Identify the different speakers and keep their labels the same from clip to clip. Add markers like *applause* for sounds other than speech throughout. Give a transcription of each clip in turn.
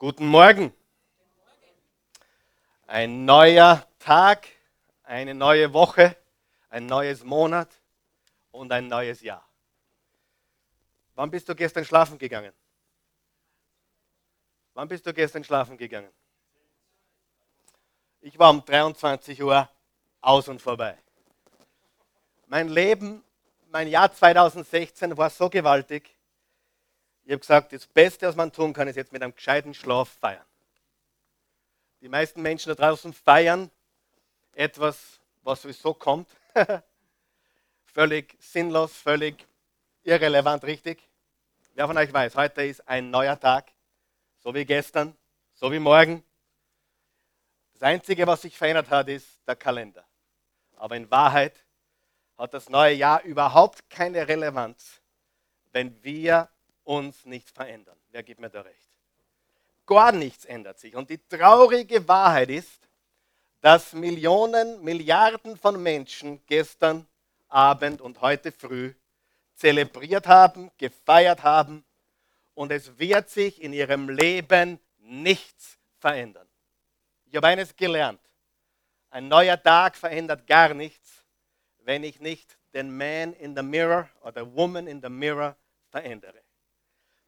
Speaker 1: Guten Morgen. Ein neuer Tag, eine neue Woche, ein neues Monat und ein neues Jahr. Wann bist du gestern schlafen gegangen? Wann bist du gestern schlafen gegangen? Ich war um 23 Uhr aus und vorbei. Mein Leben, mein Jahr 2016 war so gewaltig. Ich habe gesagt, das Beste, was man tun kann, ist jetzt mit einem gescheiten Schlaf feiern. Die meisten Menschen da draußen feiern etwas, was sowieso kommt. *laughs* völlig sinnlos, völlig irrelevant, richtig? Wer von euch weiß, heute ist ein neuer Tag, so wie gestern, so wie morgen. Das Einzige, was sich verändert hat, ist der Kalender. Aber in Wahrheit hat das neue Jahr überhaupt keine Relevanz, wenn wir uns nicht verändern. Wer gibt mir da recht? Gar nichts ändert sich. Und die traurige Wahrheit ist, dass Millionen, Milliarden von Menschen gestern Abend und heute früh zelebriert haben, gefeiert haben und es wird sich in ihrem Leben nichts verändern. Ich habe eines gelernt. Ein neuer Tag verändert gar nichts, wenn ich nicht den Man in the Mirror oder Woman in the Mirror verändere.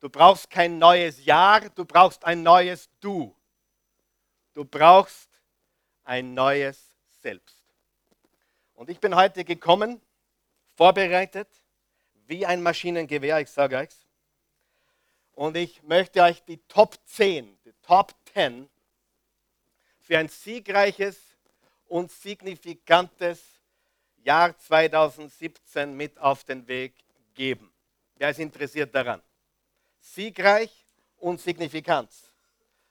Speaker 1: Du brauchst kein neues Jahr, du brauchst ein neues Du. Du brauchst ein neues Selbst. Und ich bin heute gekommen, vorbereitet, wie ein Maschinengewehr, ich sage euch. Und ich möchte euch die Top 10, die Top 10 für ein siegreiches und signifikantes Jahr 2017 mit auf den Weg geben. Wer ist interessiert daran? Siegreich und Signifikanz.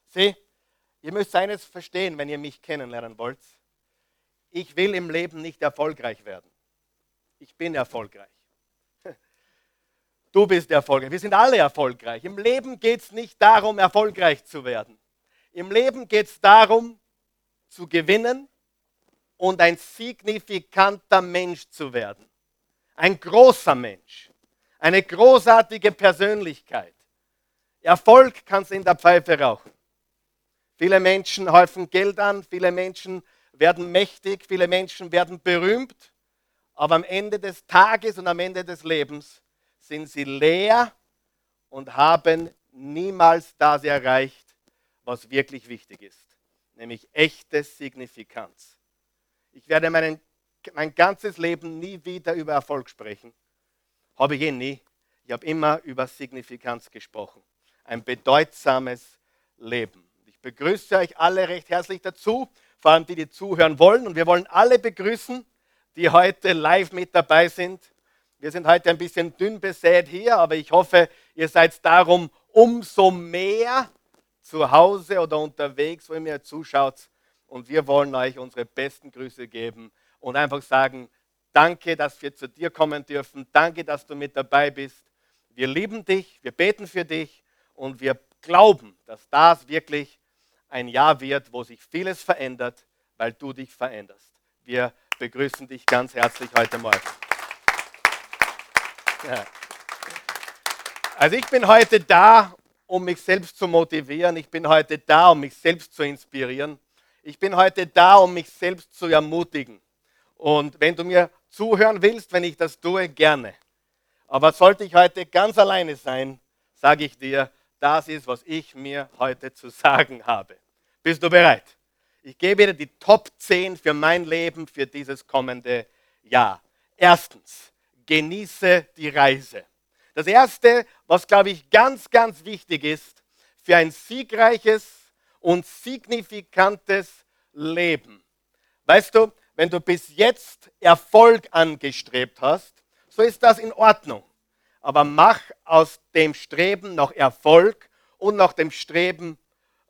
Speaker 1: Sieh, ihr müsst eines verstehen, wenn ihr mich kennenlernen wollt. Ich will im Leben nicht erfolgreich werden. Ich bin erfolgreich. *laughs* Du bist erfolgreich. Wir sind alle erfolgreich. Im Leben geht es nicht darum, erfolgreich zu werden. Im Leben geht es darum, zu gewinnen und ein signifikanter Mensch zu werden. Ein großer Mensch. Eine großartige Persönlichkeit. Erfolg kannst du in der Pfeife rauchen. Viele Menschen häufen Geld an, viele Menschen werden mächtig, viele Menschen werden berühmt, aber am Ende des Tages und am Ende des Lebens sind sie leer und haben niemals das erreicht, was wirklich wichtig ist, nämlich echte Signifikanz. Ich werde meinen, mein ganzes Leben nie wieder über Erfolg sprechen. Habe ich eh nie. Ich habe immer über Signifikanz gesprochen ein bedeutsames Leben. Ich begrüße euch alle recht herzlich dazu, vor allem die, die zuhören wollen. Und wir wollen alle begrüßen, die heute live mit dabei sind. Wir sind heute ein bisschen dünn besät hier, aber ich hoffe, ihr seid darum umso mehr zu Hause oder unterwegs, wo ihr mir zuschaut. Und wir wollen euch unsere besten Grüße geben und einfach sagen, danke, dass wir zu dir kommen dürfen. Danke, dass du mit dabei bist. Wir lieben dich, wir beten für dich und wir glauben, dass das wirklich ein Jahr wird, wo sich vieles verändert, weil du dich veränderst. Wir begrüßen dich ganz herzlich heute Morgen. Ja. Also ich bin heute da, um mich selbst zu motivieren. Ich bin heute da, um mich selbst zu inspirieren. Ich bin heute da, um mich selbst zu ermutigen. Und wenn du mir zuhören willst, wenn ich das tue, gerne. Aber sollte ich heute ganz alleine sein, sage ich dir, das ist, was ich mir heute zu sagen habe. Bist du bereit? Ich gebe dir die Top 10 für mein Leben für dieses kommende Jahr. Erstens, genieße die Reise. Das Erste, was, glaube ich, ganz, ganz wichtig ist für ein siegreiches und signifikantes Leben. Weißt du, wenn du bis jetzt Erfolg angestrebt hast, so ist das in Ordnung aber mach aus dem Streben nach Erfolg und nach dem Streben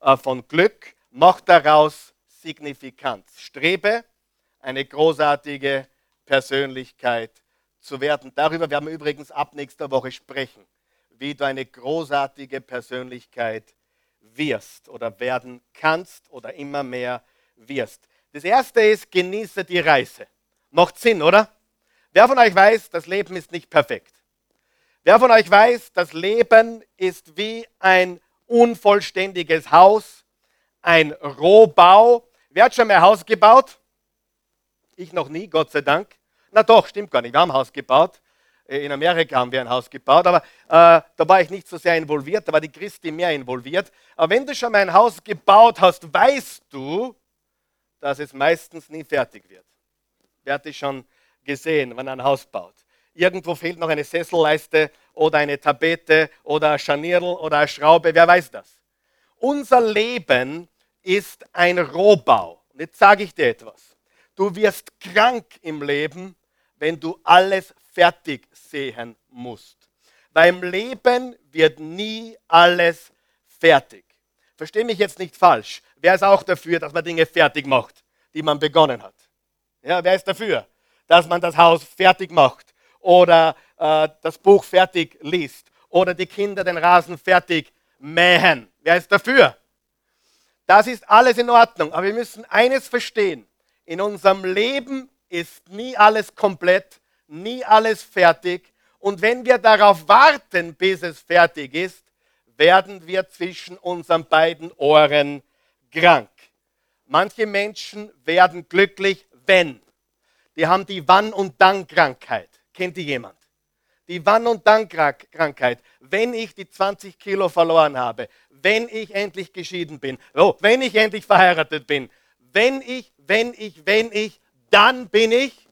Speaker 1: äh, von Glück, mach daraus Signifikanz. Strebe eine großartige Persönlichkeit zu werden. Darüber werden wir übrigens ab nächster Woche sprechen, wie du eine großartige Persönlichkeit wirst oder werden kannst oder immer mehr wirst. Das erste ist, genieße die Reise. Macht Sinn, oder? Wer von euch weiß, das Leben ist nicht perfekt. Wer von euch weiß, das Leben ist wie ein unvollständiges Haus, ein Rohbau. Wer hat schon mal ein Haus gebaut? Ich noch nie, Gott sei Dank. Na doch, stimmt gar nicht. Wir haben ein Haus gebaut. Äh, in Amerika haben wir ein Haus gebaut, aber äh, da war ich nicht so sehr involviert, da war die Christi mehr involviert. Aber wenn du schon mal ein Haus gebaut hast, weißt du, dass es meistens nie fertig wird. Wer hat das schon gesehen, wenn ein Haus baut? Irgendwo fehlt noch eine Sesselleiste oder eine Tapete oder ein Scharnierl oder eine Schraube, wer weiß das? Unser Leben ist ein Rohbau. Und jetzt sage ich dir etwas. Du wirst krank im Leben, wenn du alles fertig sehen musst. Beim Leben wird nie alles fertig. Verstehe mich jetzt nicht falsch. Wer ist auch dafür, dass man Dinge fertig macht, die man begonnen hat? Ja, wer ist dafür, dass man das Haus fertig macht oder äh, das Buch fertig liest oder die Kinder den Rasen fertig mähen? Wer ist dafür? Das ist alles in Ordnung, aber wir müssen eines verstehen. In unserem Leben ist nie alles komplett, nie alles fertig. Und wenn wir darauf warten, bis es fertig ist, werden wir zwischen unseren beiden Ohren krank. Manche Menschen werden glücklich, wenn. Die haben die Wann- und Dann-Krankheit. Kennt die jemand? Die Wann- und Dann-Krankheit. Wenn ich die 20 Kilo verloren habe, wenn ich endlich geschieden bin, oh, wenn ich endlich verheiratet bin, wenn ich, wenn ich, wenn ich, dann bin ich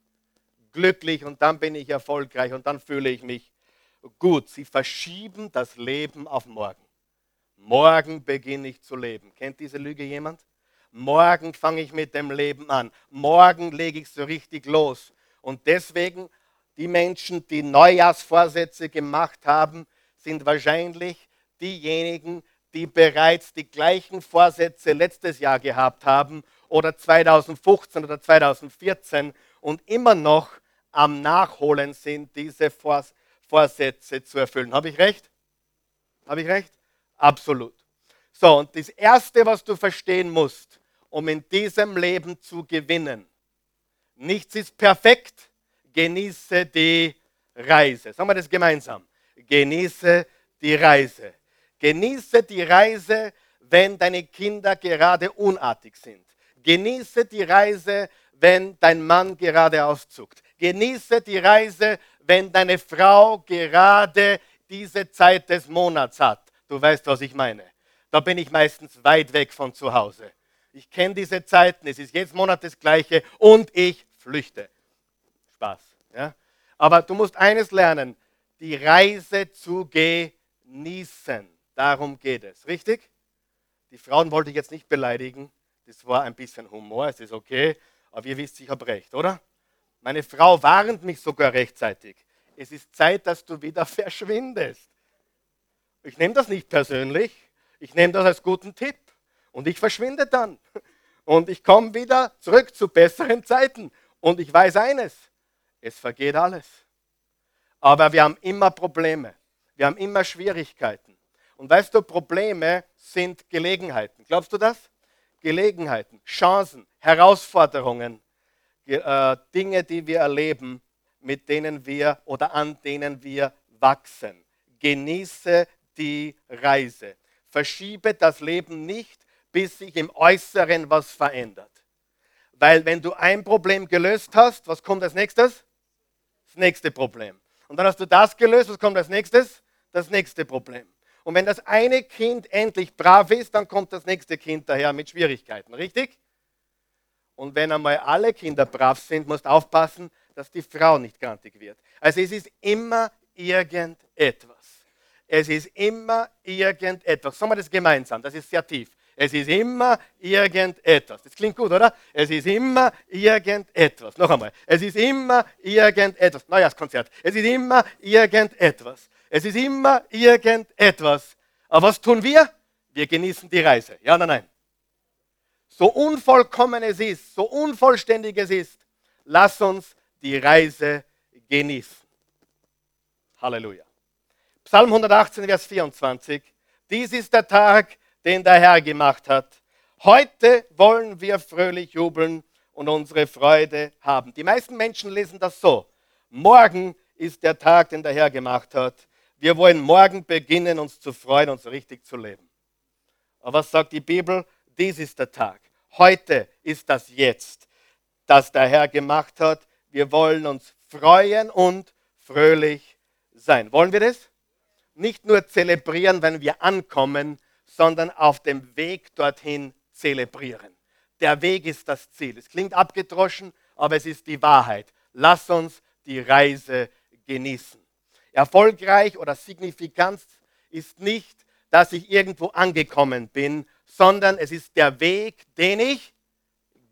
Speaker 1: glücklich und dann bin ich erfolgreich und dann fühle ich mich gut. Sie verschieben das Leben auf morgen. Morgen beginne ich zu leben. Kennt diese Lüge jemand? Morgen fange ich mit dem Leben an. Morgen lege ich so richtig los. Und deswegen, die Menschen, die Neujahrsvorsätze gemacht haben, sind wahrscheinlich diejenigen, die bereits die gleichen Vorsätze letztes Jahr gehabt haben oder 2015 oder 2014 und immer noch am Nachholen sind, diese Vorsätze zu erfüllen. Habe ich recht? Habe ich recht? Absolut. So, und das Erste, was du verstehen musst, um in diesem Leben zu gewinnen, nichts ist perfekt, genieße die Reise. Sagen wir das gemeinsam. Genieße die Reise. Genieße die Reise, wenn deine Kinder gerade unartig sind. Genieße die Reise, wenn dein Mann gerade auszuckt. Genieße die Reise, wenn deine Frau gerade diese Zeit des Monats hat. Du weißt, was ich meine. Da bin ich meistens weit weg von zu Hause. Ich kenne diese Zeiten, es ist jedes Monat das gleiche und ich flüchte. Spaß. Ja? Aber du musst eines lernen, die Reise zu genießen. Darum geht es. Richtig? Die Frauen wollte ich jetzt nicht beleidigen. Das war ein bisschen Humor, es ist okay. Aber ihr wisst, ich habe recht, oder? Meine Frau warnt mich sogar rechtzeitig. Es ist Zeit, dass du wieder *laughs* verschwindest. Ich nehme das nicht persönlich. Ich nehme das als guten Tipp. Und ich verschwinde dann. *laughs* Und ich komme wieder zurück zu besseren Zeiten. Und ich weiß eines, es vergeht alles. Aber wir haben immer Probleme. Wir haben immer Schwierigkeiten. Und weißt du, Probleme sind Gelegenheiten. Glaubst du das? Gelegenheiten, Chancen, Herausforderungen, äh, Dinge, die wir erleben, mit denen wir oder an denen wir wachsen. Genieße die Reise. Verschiebe das Leben nicht, bis sich im Äußeren was verändert. Weil wenn du ein Problem gelöst hast, was kommt als nächstes? Nächste Problem. Und dann hast du das gelöst, was kommt als nächstes? Das nächste Problem. Und wenn das eine Kind endlich brav ist, dann kommt das nächste Kind daher mit Schwierigkeiten, richtig? Und wenn einmal alle Kinder brav sind, musst du aufpassen, dass die Frau nicht grantig wird. Also es ist immer irgendetwas. Es ist immer irgendetwas. Sagen wir das gemeinsam, das ist sehr tief. Es ist immer irgendetwas. Das klingt gut, oder? Es ist immer irgendetwas. Noch einmal. Es ist immer irgendetwas. Neujahrskonzert. Es ist immer irgendetwas. Es ist immer irgendetwas. Aber was tun wir? Wir genießen die Reise. Ja oder nein? So unvollkommen es ist, so unvollständig es ist, lass uns die Reise genießen. Halleluja. Psalm 118, Vers 24. Dies ist der Tag, den der Herr gemacht hat. Heute wollen wir fröhlich jubeln und unsere Freude haben. Die meisten Menschen lesen das so. Morgen ist der Tag, den der Herr gemacht hat. Wir wollen morgen beginnen, uns zu freuen und so richtig zu leben. Aber was sagt die Bibel? Dies ist der Tag. Heute ist das Jetzt, das der Herr gemacht hat. Wir wollen uns freuen und fröhlich sein. Wollen wir das? Nicht nur zelebrieren, wenn wir ankommen, sondern auf dem Weg dorthin zelebrieren. Der Weg ist das Ziel. Es klingt abgedroschen, aber es ist die Wahrheit. Lass uns die Reise genießen. Erfolgreich oder Signifikanz ist nicht, dass ich irgendwo angekommen bin, sondern es ist der Weg, den ich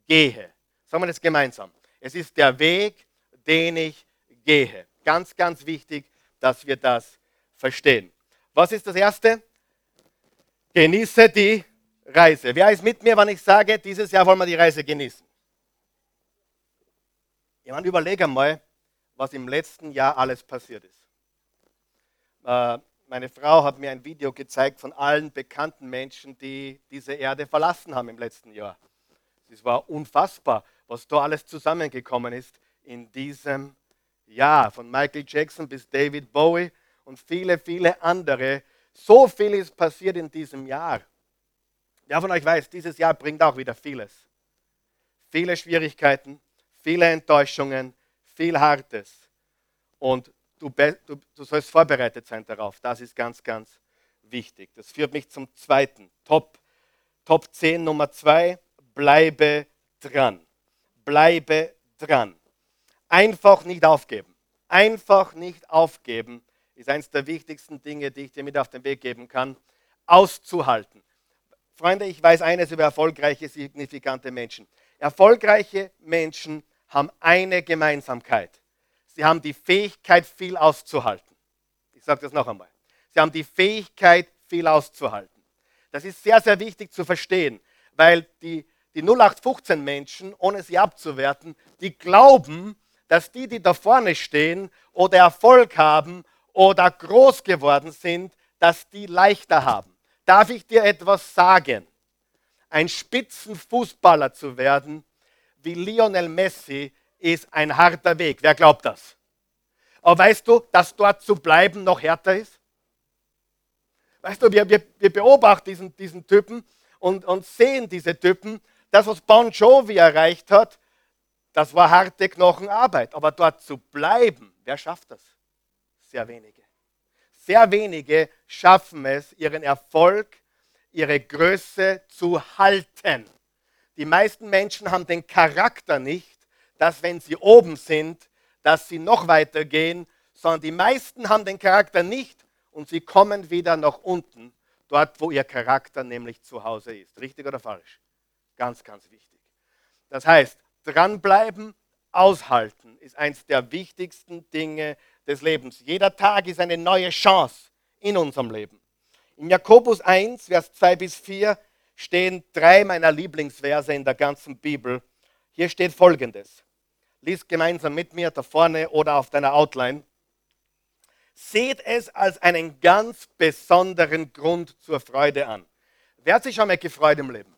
Speaker 1: gehe. Sagen wir das gemeinsam. Es ist der Weg, den ich gehe. Ganz, ganz wichtig, dass wir das verstehen. Was ist das Erste? Genieße die Reise. Wer ist mit mir, wenn ich sage, dieses Jahr wollen wir die Reise genießen? Jemand überlege einmal, was im letzten Jahr alles passiert ist. Äh, meine Frau hat mir ein Video gezeigt von allen bekannten Menschen, die diese Erde verlassen haben im letzten Jahr. Es war unfassbar, was da alles zusammengekommen ist in diesem Jahr. Von Michael Jackson bis David Bowie und viele, viele andere. So viel ist passiert in diesem Jahr. Wer von euch weiß, dieses Jahr bringt auch wieder vieles. Viele Schwierigkeiten, viele Enttäuschungen, viel Hartes. Und du, du, du sollst vorbereitet sein darauf. Das ist ganz, ganz wichtig. Das führt mich zum zweiten. Top, Top 10 Nummer 2. Bleibe dran. Bleibe dran. Einfach nicht aufgeben. Einfach nicht aufgeben ist eines der wichtigsten Dinge, die ich dir mit auf den Weg geben kann. Auszuhalten. Freunde, ich weiß eines über erfolgreiche, signifikante Menschen. Erfolgreiche Menschen haben eine Gemeinsamkeit. Sie haben die Fähigkeit, viel auszuhalten. Ich sage das noch einmal. Sie haben die Fähigkeit, viel auszuhalten. Das ist sehr, sehr wichtig zu verstehen, weil die, die 0815 Menschen, ohne sie abzuwerten, die glauben, dass die, die da vorne stehen oder Erfolg haben oder groß geworden sind, dass die leichter haben. Darf ich dir etwas sagen? Ein Spitzenfußballer zu werden, wie Lionel Messi, ist ein harter Weg. Wer glaubt das? Aber weißt du, dass dort zu bleiben noch härter ist? Weißt du, wir, wir, wir beobachten diesen, diesen Typen und, und sehen diese Typen. Das, was Bon Jovi erreicht hat, das war harte Knochenarbeit. Aber dort zu bleiben, wer schafft das? Sehr wenige. Sehr wenige schaffen es, ihren Erfolg, ihre Größe zu halten. Die meisten Menschen haben den Charakter nicht, dass wenn sie oben sind, dass sie noch weiter gehen, sondern die meisten haben den Charakter nicht und sie kommen wieder nach unten, dort wo ihr Charakter nämlich zu Hause ist. Richtig oder falsch? Ganz, ganz wichtig. Das heißt, dranbleiben, aushalten ist eines der wichtigsten Dinge, des Lebens. Jeder Tag ist eine neue Chance in unserem Leben. In Jakobus 1, Vers 2 bis 4 stehen drei meiner Lieblingsverse in der ganzen Bibel. Hier steht folgendes. Lies gemeinsam mit mir da vorne oder auf deiner Outline. Seht es als einen ganz besonderen Grund zur Freude an. Wer hat sich schon mal gefreut im Leben?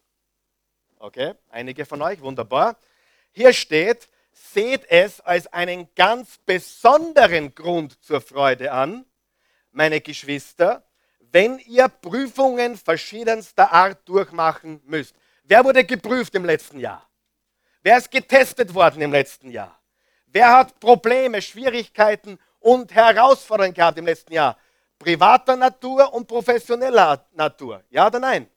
Speaker 1: Okay, einige von euch, wunderbar. Hier steht, seht es als einen ganz besonderen Grund zur Freude an, meine Geschwister, wenn ihr Prüfungen verschiedenster Art durchmachen müsst. Wer wurde geprüft im letzten Jahr? Wer ist getestet worden im letzten Jahr? Wer hat Probleme, Schwierigkeiten und Herausforderungen gehabt im letzten Jahr? Privater Natur und professioneller Natur. Ja oder nein?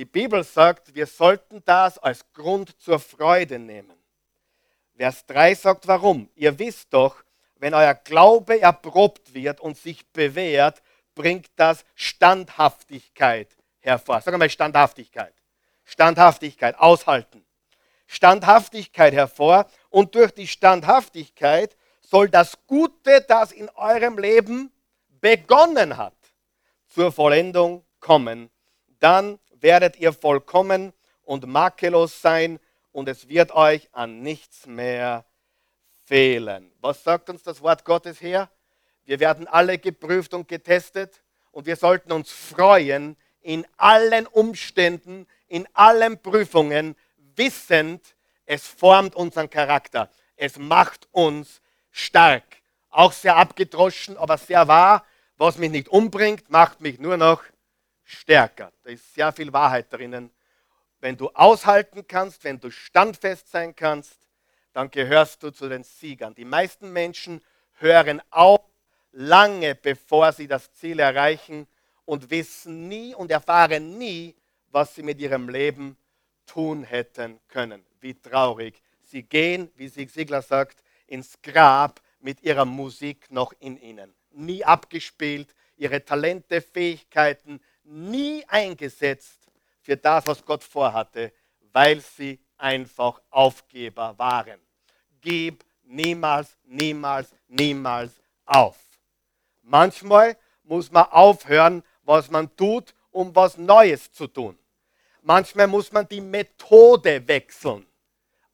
Speaker 1: Die Bibel sagt, wir sollten das als Grund zur Freude nehmen. Vers 3 sagt warum. Ihr wisst doch, wenn euer Glaube erprobt wird und sich bewährt, bringt das Standhaftigkeit hervor. Sag mal Standhaftigkeit. Standhaftigkeit, aushalten. Standhaftigkeit hervor und durch die Standhaftigkeit soll das Gute, das in eurem Leben begonnen hat, zur Vollendung kommen. Dann werdet ihr vollkommen und makellos sein und es wird euch an nichts mehr fehlen. Was sagt uns das Wort Gottes her? Wir werden alle geprüft und getestet und wir sollten uns freuen in allen Umständen, in allen Prüfungen, wissend, es formt unseren Charakter. Es macht uns stark. Auch sehr abgedroschen, aber sehr wahr. Was mich nicht umbringt, macht mich nur noch stärker. Da ist sehr viel Wahrheit drinnen. Wenn du aushalten kannst, wenn du standfest sein kannst, dann gehörst du zu den Siegern. Die meisten Menschen hören auf, lange bevor sie das Ziel erreichen und wissen nie und erfahren nie, was sie mit ihrem Leben tun hätten können. Wie traurig. Sie gehen, wie Sigler sagt, ins Grab mit ihrer Musik noch in ihnen. Nie abgespielt, ihre Talente, Fähigkeiten nie eingesetzt für das, was Gott vorhatte, weil sie einfach Aufgeber waren. Gib niemals, niemals, niemals auf. Manchmal muss man aufhören, was man tut, um was Neues zu tun. Manchmal muss man die Methode wechseln.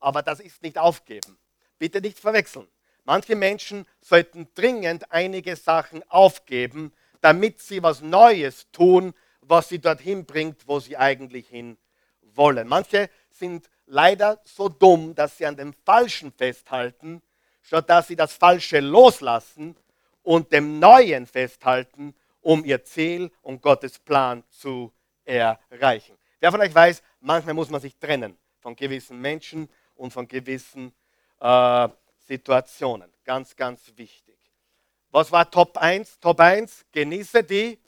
Speaker 1: Aber das ist nicht aufgeben. Bitte nicht verwechseln. Manche Menschen sollten dringend einige Sachen aufgeben, damit sie was Neues tun, was sie dorthin bringt, wo sie eigentlich hin wollen. Manche sind leider so dumm, dass sie an dem Falschen festhalten, statt dass sie das Falsche loslassen und dem Neuen festhalten, um ihr Ziel und Gottes Plan zu erreichen. Wer von euch weiß, manchmal muss man sich trennen von gewissen Menschen und von gewissen äh, Situationen. Ganz, ganz wichtig. Was war Top 1? Top 1, genieße die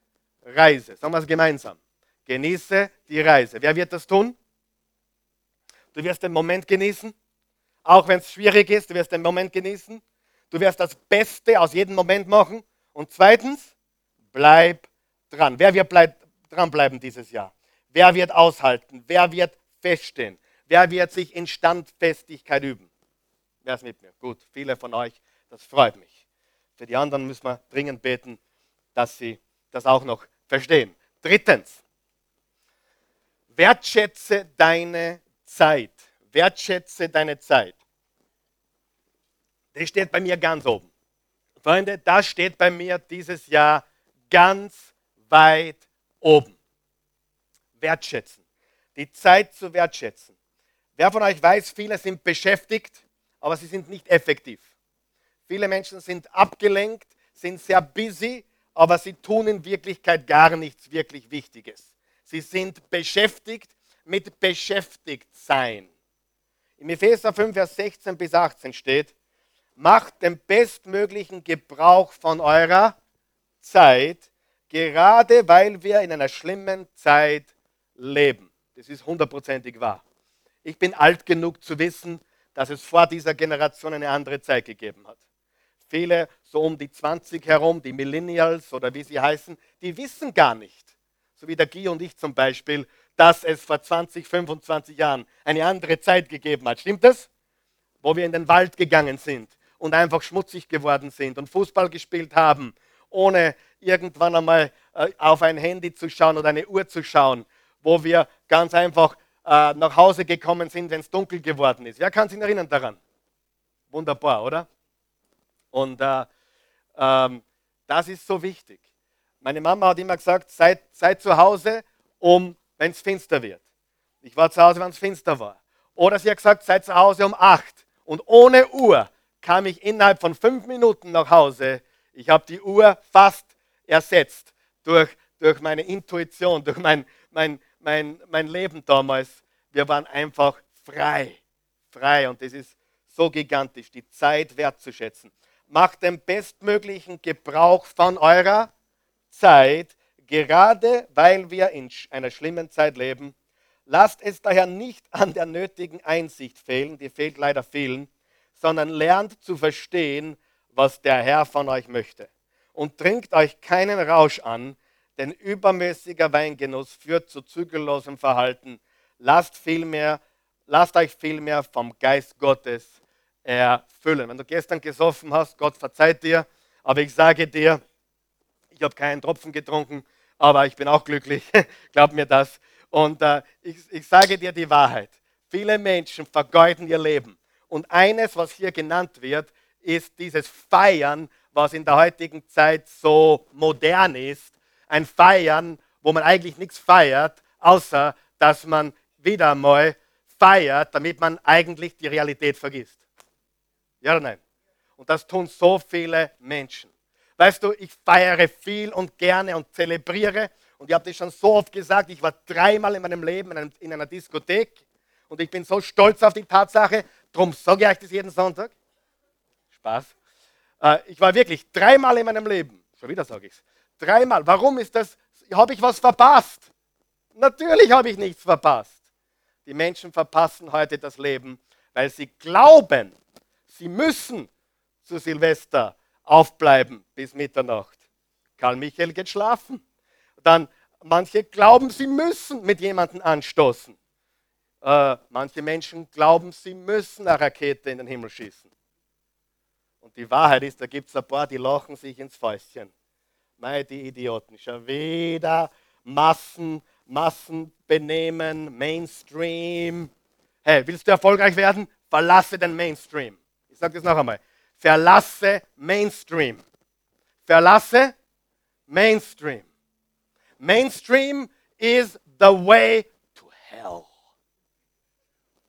Speaker 1: Reise. Sagen wir es gemeinsam. Genieße die Reise. Wer wird das tun? Du wirst den Moment genießen, auch wenn es schwierig ist, du wirst den Moment genießen. Du wirst das Beste aus jedem Moment machen. Und zweitens, bleib dran. Wer wird bleib, dranbleiben dieses Jahr? Wer wird aushalten? Wer wird feststehen? Wer wird sich in Standfestigkeit üben? Wer ist mit mir? Gut, viele von euch, das freut mich. Für die anderen müssen wir dringend beten, dass sie das auch noch verstehen. Drittens, wertschätze deine Zeit. Wertschätze deine Zeit. Das steht bei mir ganz oben. Freunde, das steht bei mir dieses Jahr ganz weit oben. Wertschätzen. Die Zeit zu wertschätzen. Wer von euch weiß, viele sind beschäftigt, aber sie sind nicht effektiv. Viele Menschen sind abgelenkt, sind sehr busy, aber sie tun in Wirklichkeit gar nichts wirklich Wichtiges. Sie sind beschäftigt mit Beschäftigtsein. Im Epheser 5, Vers 16 bis 18 steht, macht den bestmöglichen Gebrauch von eurer Zeit, gerade weil wir in einer schlimmen Zeit leben. Das ist hundertprozentig wahr. Ich bin alt genug zu wissen, dass es vor dieser Generation eine andere Zeit gegeben hat. Viele so um die 20 herum, die Millennials oder wie sie heißen, die wissen gar nicht, so wie der Guy und ich zum Beispiel, dass es vor 20, 25 Jahren eine andere Zeit gegeben hat. Stimmt das? Wo wir in den Wald gegangen sind und einfach schmutzig geworden sind und Fußball gespielt haben, ohne irgendwann einmal äh, auf ein Handy zu schauen oder eine Uhr zu schauen, wo wir ganz einfach äh, nach Hause gekommen sind, wenn es dunkel geworden ist. Wer kann sich erinnern daran? Wunderbar, oder? Und äh, ähm, das ist so wichtig. Meine Mama hat immer gesagt, seid, seid zu Hause, um, wenn es finster wird. Ich war zu Hause, wenn es finster war. Oder sie hat gesagt, seid zu Hause um acht. Und ohne Uhr kam ich innerhalb von fünf Minuten nach Hause. Ich habe die Uhr fast ersetzt durch, durch meine Intuition, durch mein, mein, mein, mein Leben damals. Wir waren einfach frei. Frei. Und das ist so gigantisch, die Zeit wertzuschätzen. Macht den bestmöglichen Gebrauch von eurer Zeit, gerade weil wir in einer schlimmen Zeit leben. Lasst es daher nicht an der nötigen Einsicht fehlen, die fehlt leider vielen, sondern lernt zu verstehen, was der Herr von euch möchte. Und trinkt euch keinen Rausch an, denn übermäßiger Weingenuss führt zu zügellosem Verhalten. Lasst, vielmehr, lasst euch vielmehr vom Geist Gottes erfüllen. Wenn du gestern gesoffen hast, Gott verzeiht dir, aber ich sage dir, ich habe keinen Tropfen getrunken, aber ich bin auch glücklich, *laughs* glaub mir das. Und äh, ich, ich sage dir die Wahrheit. Viele Menschen vergeuden ihr Leben und eines, was hier genannt wird, ist dieses Feiern, was in der heutigen Zeit so modern ist. Ein Feiern, wo man eigentlich nichts feiert, außer dass man wieder mal feiert, damit man eigentlich die Realität vergisst. Ja oder nein? Und das tun so viele Menschen. Weißt du, ich feiere viel und gerne und zelebriere Und ich habe das schon so oft gesagt, ich war dreimal in meinem Leben in, einem, in einer Diskothek und ich bin so stolz auf die Tatsache, darum sage ich euch das jeden Sonntag. Spaß. Äh, ich war wirklich dreimal in meinem Leben, schon wieder sage ich es, dreimal. Warum ist das, habe ich was verpasst? Natürlich habe ich nichts verpasst. Die Menschen verpassen heute das Leben, weil sie glauben, sie müssen zu Silvester aufbleiben bis Mitternacht. Karl Michael geht schlafen. Dann manche glauben, sie müssen mit jemandem anstoßen. Äh, manche Menschen glauben, sie müssen eine Rakete in den Himmel schießen. Und die Wahrheit ist, da gibt es ein paar, die lachen sich ins Fäustchen. Mei, die Idioten. Schon wieder Massen, Massenbenehmen, Mainstream. Hey, willst du erfolgreich werden? Verlasse den Mainstream. Ich sage das noch einmal. Verlasse Mainstream. Verlasse Mainstream. Mainstream is the way to hell.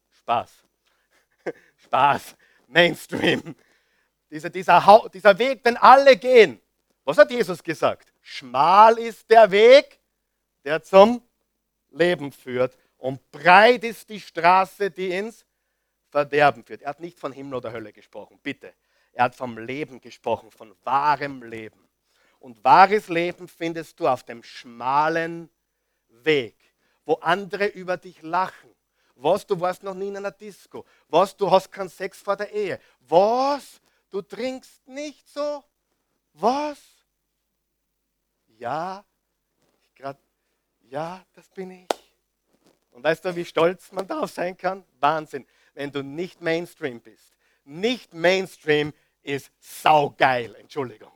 Speaker 1: Spaß. *laughs* Spaß. Mainstream. Dieser, dieser, dieser Weg, den alle gehen. Was hat Jesus gesagt? Schmal ist der Weg, der zum Leben führt. Und breit ist die Straße, die ins Verderben führt. Er hat nicht von Himmel oder Hölle gesprochen, bitte. Er hat vom Leben gesprochen, von wahrem Leben. Und wahres Leben findest du auf dem schmalen Weg, wo andere über dich lachen. Was, du warst noch nie in einer Disco. Was, du hast keinen Sex vor der Ehe. Was, du trinkst nicht so. Was? Ja, grad, ja, das bin ich. Und weißt du, wie stolz man darauf sein kann? Wahnsinn, wenn du nicht Mainstream bist. Nicht Mainstream ist saugeil, Entschuldigung.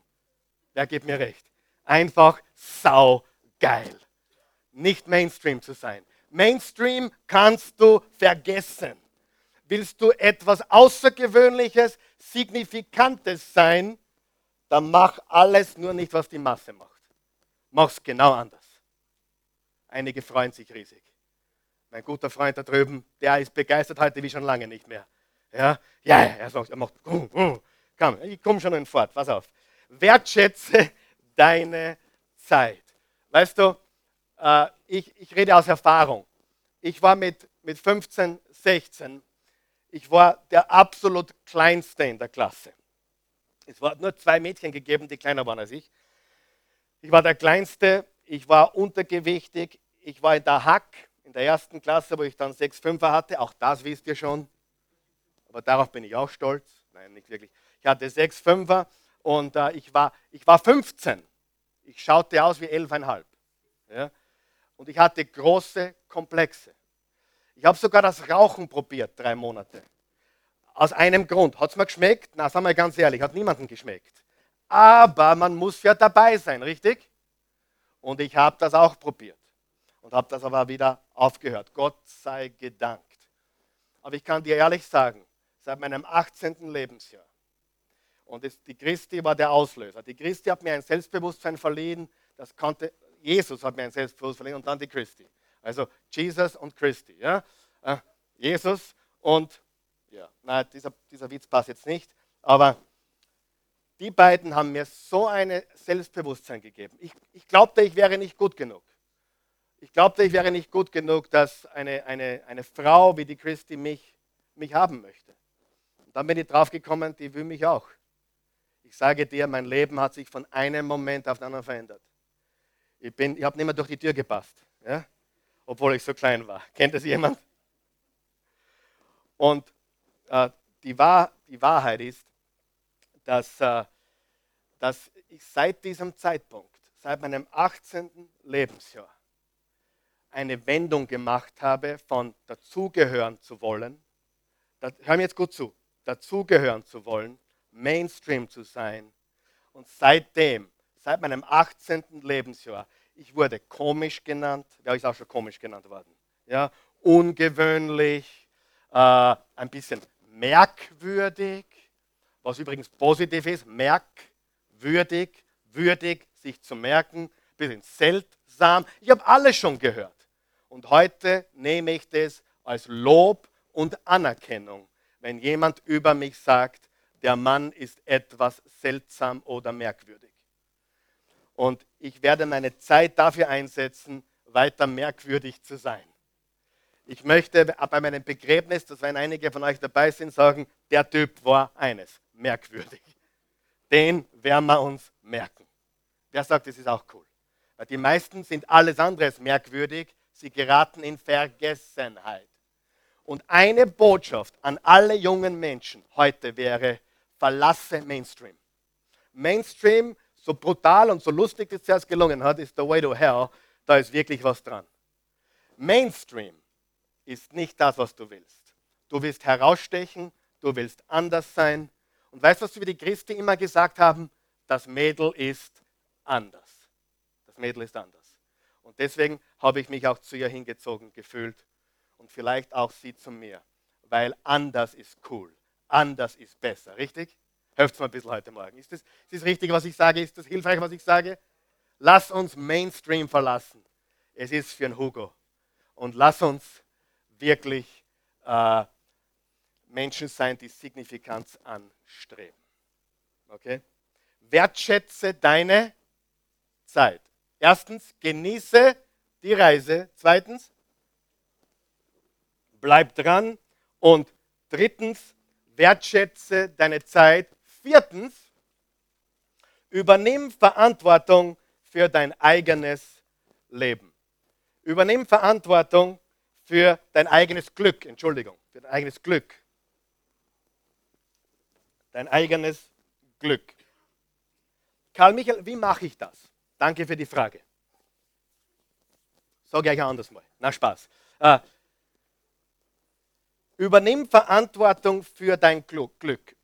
Speaker 1: Wer gibt mir recht? Einfach saugeil. Nicht Mainstream zu sein. Mainstream kannst du vergessen. Willst du etwas Außergewöhnliches, Signifikantes sein, dann mach alles nur nicht, was die Masse macht. Mach es genau anders. Einige freuen sich riesig. Mein guter Freund da drüben, der ist begeistert heute wie schon lange nicht mehr. Ja, ja, er sagt, er macht, uh, uh, komm, ich komme schon in Fort, pass auf wertschätze *laughs* deine Zeit. Weißt du, äh, ich, ich rede aus Erfahrung. Ich war mit, mit 15, 16, ich war der absolut Kleinste in der Klasse. Es war nur zwei Mädchen gegeben, die kleiner waren als ich. Ich war der Kleinste, ich war untergewichtig, ich war in der Hack, in der ersten Klasse, wo ich dann 6,5er hatte. Auch das wisst ihr schon. Aber darauf bin ich auch stolz. Nein, nicht wirklich. Ich hatte 6,5er und äh, ich, war, ich war 15. Ich schaute aus wie 11,5. Ja? Und ich hatte große Komplexe. Ich habe sogar das Rauchen probiert, drei Monate. Aus einem Grund. Hat es mir geschmeckt? Na, sagen wir ganz ehrlich, hat niemandem geschmeckt. Aber man muss ja dabei sein, richtig? Und ich habe das auch probiert. Und habe das aber wieder aufgehört. Gott sei gedankt. Aber ich kann dir ehrlich sagen, seit meinem 18. Lebensjahr und die Christi war der Auslöser. Die Christi hat mir ein Selbstbewusstsein verliehen, das konnte, Jesus hat mir ein Selbstbewusstsein verliehen und dann die Christi. Also Jesus und Christi. Ja? Äh, Jesus und, ja, nein, dieser, dieser Witz passt jetzt nicht, aber die beiden haben mir so ein Selbstbewusstsein gegeben. Ich, ich glaubte, ich wäre nicht gut genug. Ich glaubte, ich wäre nicht gut genug, dass eine, eine, eine Frau wie die Christi mich, mich haben möchte. Und dann bin ich draufgekommen, die will mich auch. Ich sage dir, mein Leben hat sich von einem Moment auf den anderen verändert. Ich, ich habe nicht mehr durch die Tür gepasst, ja? obwohl ich so klein war. Kennt das jemand? Und äh, die, Wahr, die, Wahrheit ist, dass, äh, dass ich seit diesem Zeitpunkt, seit meinem 18. Lebensjahr, eine Wendung gemacht habe von dazugehören zu wollen. Das, hör mir jetzt gut zu. Dazugehören zu wollen Mainstream zu sein. Und seitdem, seit meinem 18. Lebensjahr, ich wurde komisch genannt, ja, ist auch schon komisch genannt worden, ja, ungewöhnlich, äh, ein bisschen merkwürdig, was übrigens positiv ist, merkwürdig, würdig, sich zu merken, ein bisschen seltsam. Ich habe alles schon gehört. Und heute nehme ich das als Lob und Anerkennung, wenn jemand über mich sagt, der Mann ist etwas seltsam oder merkwürdig. Und ich werde meine Zeit dafür einsetzen, weiter merkwürdig zu sein. Ich möchte bei meinem Begräbnis, dass wenn einige von euch dabei sind, sagen, der Typ war eines, merkwürdig. Den werden wir uns merken. Wer sagt, das ist auch cool? Weil die meisten sind alles andere als merkwürdig, sie geraten in Vergessenheit. Und eine Botschaft an alle jungen Menschen heute wäre, verlasse Mainstream. Mainstream, so brutal und so lustig es zuerst gelungen hat, ist the way to hell. Da ist wirklich was dran. Mainstream ist nicht das, was du willst. Du willst herausstechen, du willst anders sein. Und weißt du, was wir die Christen immer gesagt haben? Das Mädel ist anders. Das Mädel ist anders. Und deswegen habe ich mich auch zu ihr hingezogen gefühlt und vielleicht auch sie zu mir, weil anders ist cool, anders ist besser, richtig? Helft mir ein bisschen heute Morgen. Ist das, ist das richtig, was ich sage? Ist das hilfreich, was ich sage? Lass uns Mainstream verlassen. Es ist für ein Hugo. Und lass uns wirklich äh, Menschen sein, die Signifikanz anstreben. Okay? Wertschätze deine Zeit. Erstens, genieße die Reise. Zweitens, bleib dran. Und drittens, wertschätze deine Zeit. Viertens, übernimm Verantwortung für dein eigenes Leben. Übernimm Verantwortung für dein eigenes Glück. Entschuldigung, für dein eigenes Glück. Dein eigenes Glück. Karl Michael, wie mache ich das? Danke für die Frage. Sag gleich ein anderes Mal. Na Spaß. Äh, übernimm Verantwortung für dein Glück.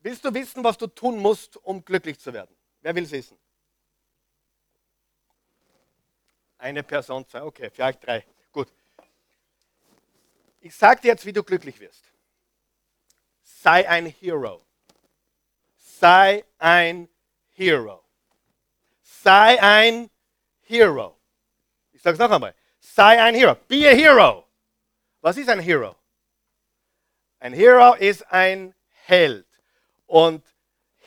Speaker 1: Willst du wissen, was du tun musst, um glücklich zu werden? Wer will es wissen? Eine Person, zwei, okay, vielleicht drei. Gut. Ich sage dir jetzt, wie du glücklich wirst. Sei ein Hero. Sei ein Hero. Sei ein Hero. Ich sage es noch einmal. Sei ein Hero. Be a Hero. Was ist ein Hero? Ein Hero ist ein Held. Und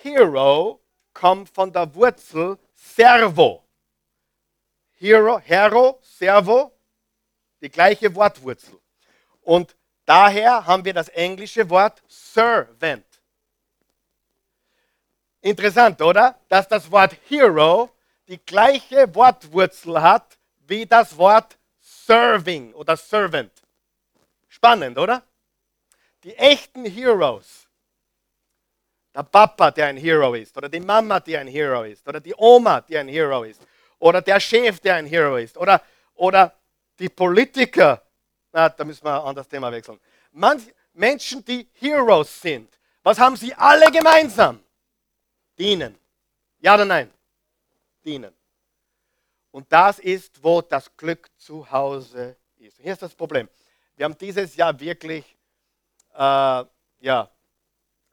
Speaker 1: Hero kommt von der Wurzel Servo. Hero, Hero, Servo, die gleiche Wortwurzel. Und daher haben wir das englische Wort Servant. Interessant, oder? Dass das Wort Hero die gleiche Wortwurzel hat wie das Wort Serving oder Servant. Spannend, oder? Die echten Heroes, der Papa, der ein Hero ist, oder die Mama, die ein Hero ist, oder die Oma, die ein Hero ist, oder der Chef, der ein Hero ist, oder, oder die Politiker, na, da müssen wir ein anderes Thema wechseln. Manch, Menschen, die Heroes sind, was haben sie alle gemeinsam? Dienen. Ja oder nein? Dienen. Und das ist, wo das Glück zu Hause ist. Hier ist das Problem. Wir haben dieses Jahr wirklich, äh, ja,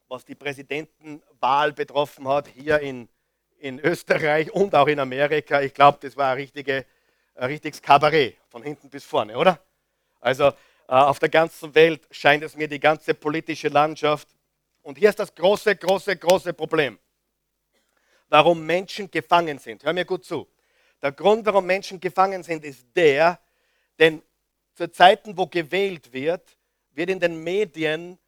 Speaker 1: was die Präsidentenwahl betroffen hat, hier in, in Österreich und auch in Amerika, ich glaube, das war ein, richtige, ein richtiges Kabarett, von hinten bis vorne, oder? Also äh, auf der ganzen Welt scheint es mir die ganze politische Landschaft. Und hier ist das große, große, große Problem, warum Menschen gefangen sind. Hör mir gut zu. Der Grund, warum Menschen gefangen sind, ist der, denn zu Zeiten, wo gewählt wird, wird in den Medien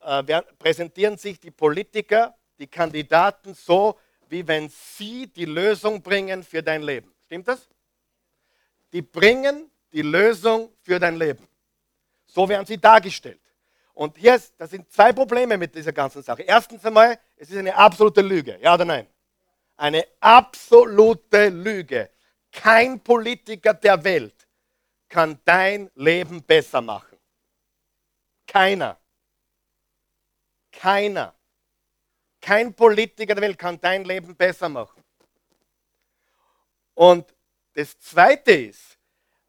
Speaker 1: äh, präsentieren sich die Politiker, die Kandidaten so, wie wenn sie die Lösung bringen für dein Leben. Stimmt das? Die bringen die Lösung für dein Leben. So werden sie dargestellt. Und hier ist, das sind zwei Probleme mit dieser ganzen Sache. Erstens einmal, es ist eine absolute Lüge. Ja oder nein? Eine absolute Lüge. Kein Politiker der Welt kann dein Leben besser machen. Keiner. Keiner. Kein Politiker der Welt kann dein Leben besser machen. Und das Zweite ist,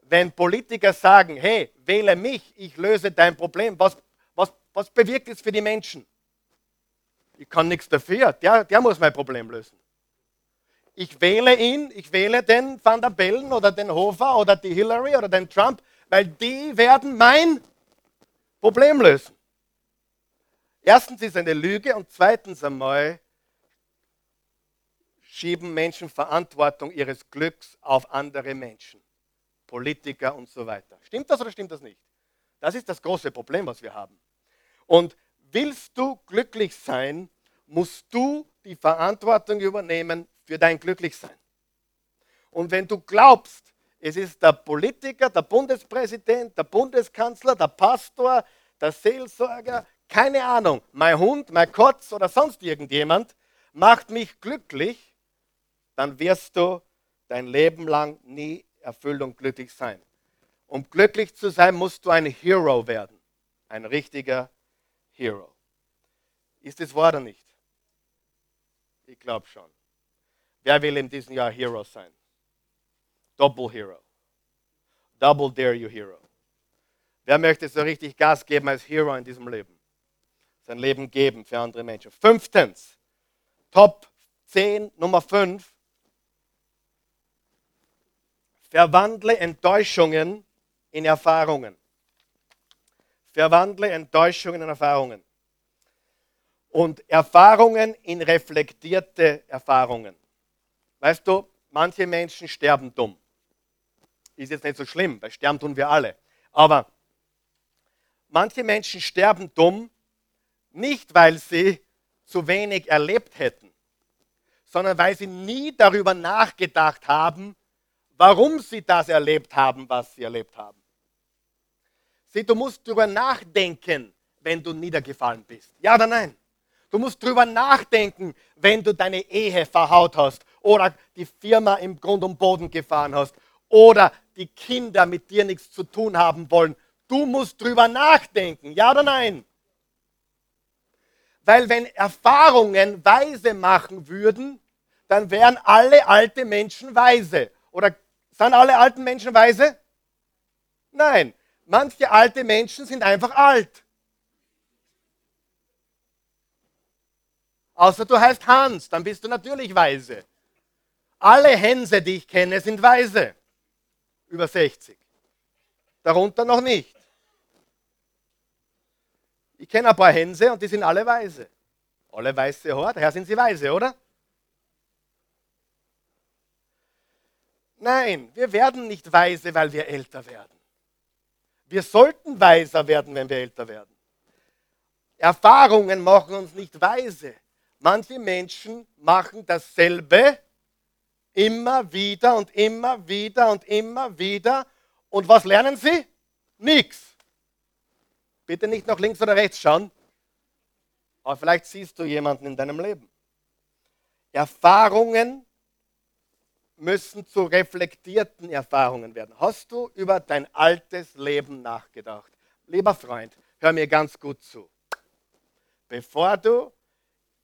Speaker 1: wenn Politiker sagen, hey, wähle mich, ich löse dein Problem, was, was, was bewirkt es für die Menschen? Ich kann nichts dafür, der, der muss mein Problem lösen ich wähle ihn, ich wähle den Van der Bellen oder den Hofer oder die Hillary oder den Trump, weil die werden mein Problem lösen. Erstens ist eine Lüge und zweitens einmal schieben Menschen Verantwortung ihres Glücks auf andere Menschen, Politiker und so weiter. Stimmt das oder stimmt das nicht? Das ist das große Problem, was wir haben. Und willst du glücklich sein, musst du die Verantwortung übernehmen für dein Glücklichsein. Und wenn du glaubst, es ist der Politiker, der Bundespräsident, der Bundeskanzler, der Pastor, der Seelsorger, keine Ahnung, mein Hund, mein Kotz oder sonst irgendjemand macht mich glücklich, dann wirst du dein Leben lang nie erfüllt und glücklich sein. Um glücklich zu sein, musst du ein Hero werden. Ein richtiger Hero. Ist es wahr oder nicht? Ich glaube schon. Wer will in diesem Jahr Hero sein? Double Hero. Double Dare You Hero. Wer möchte so richtig Gas geben als Hero in diesem Leben? Sein Leben geben für andere Menschen. Fünftens, Top 10, Nummer 5. Verwandle Enttäuschungen in Erfahrungen. Verwandle Enttäuschungen in Erfahrungen. Und Erfahrungen in reflektierte Erfahrungen. Weißt du, manche Menschen sterben dumm. Ist jetzt nicht so schlimm, weil sterben tun wir alle. Aber manche Menschen sterben dumm, nicht weil sie zu wenig erlebt hätten, sondern weil sie nie darüber nachgedacht haben, warum sie das erlebt haben, was sie erlebt haben. Sieh, du musst darüber nachdenken, wenn du niedergefallen bist. Ja oder nein? Du musst darüber nachdenken, wenn du deine Ehe verhaut hast oder die Firma im Grund und Boden gefahren hast oder die Kinder mit dir nichts zu tun haben wollen. Du musst darüber nachdenken. Ja oder nein? Weil wenn Erfahrungen weise machen würden, dann wären alle alte Menschen weise. Oder sind alle alten Menschen weise? Nein, manche alte Menschen sind einfach alt. Außer du heißt Hans, dann bist du natürlich weise. Alle Hänse, die ich kenne, sind weise. Über 60. Darunter noch nicht. Ich kenne ein paar Hänse und die sind alle weise. Alle weiße Haare, daher sind sie weise, oder? Nein, wir werden nicht weise, weil wir älter werden. Wir sollten weiser werden, wenn wir älter werden. Erfahrungen machen uns nicht weise. Manche Menschen machen dasselbe immer wieder und immer wieder und immer wieder. Und was lernen sie? Nichts. Bitte nicht nach links oder rechts schauen. Aber vielleicht siehst du jemanden in deinem Leben. Erfahrungen müssen zu reflektierten Erfahrungen werden. Hast du über dein altes Leben nachgedacht? Lieber Freund, hör mir ganz gut zu. Bevor du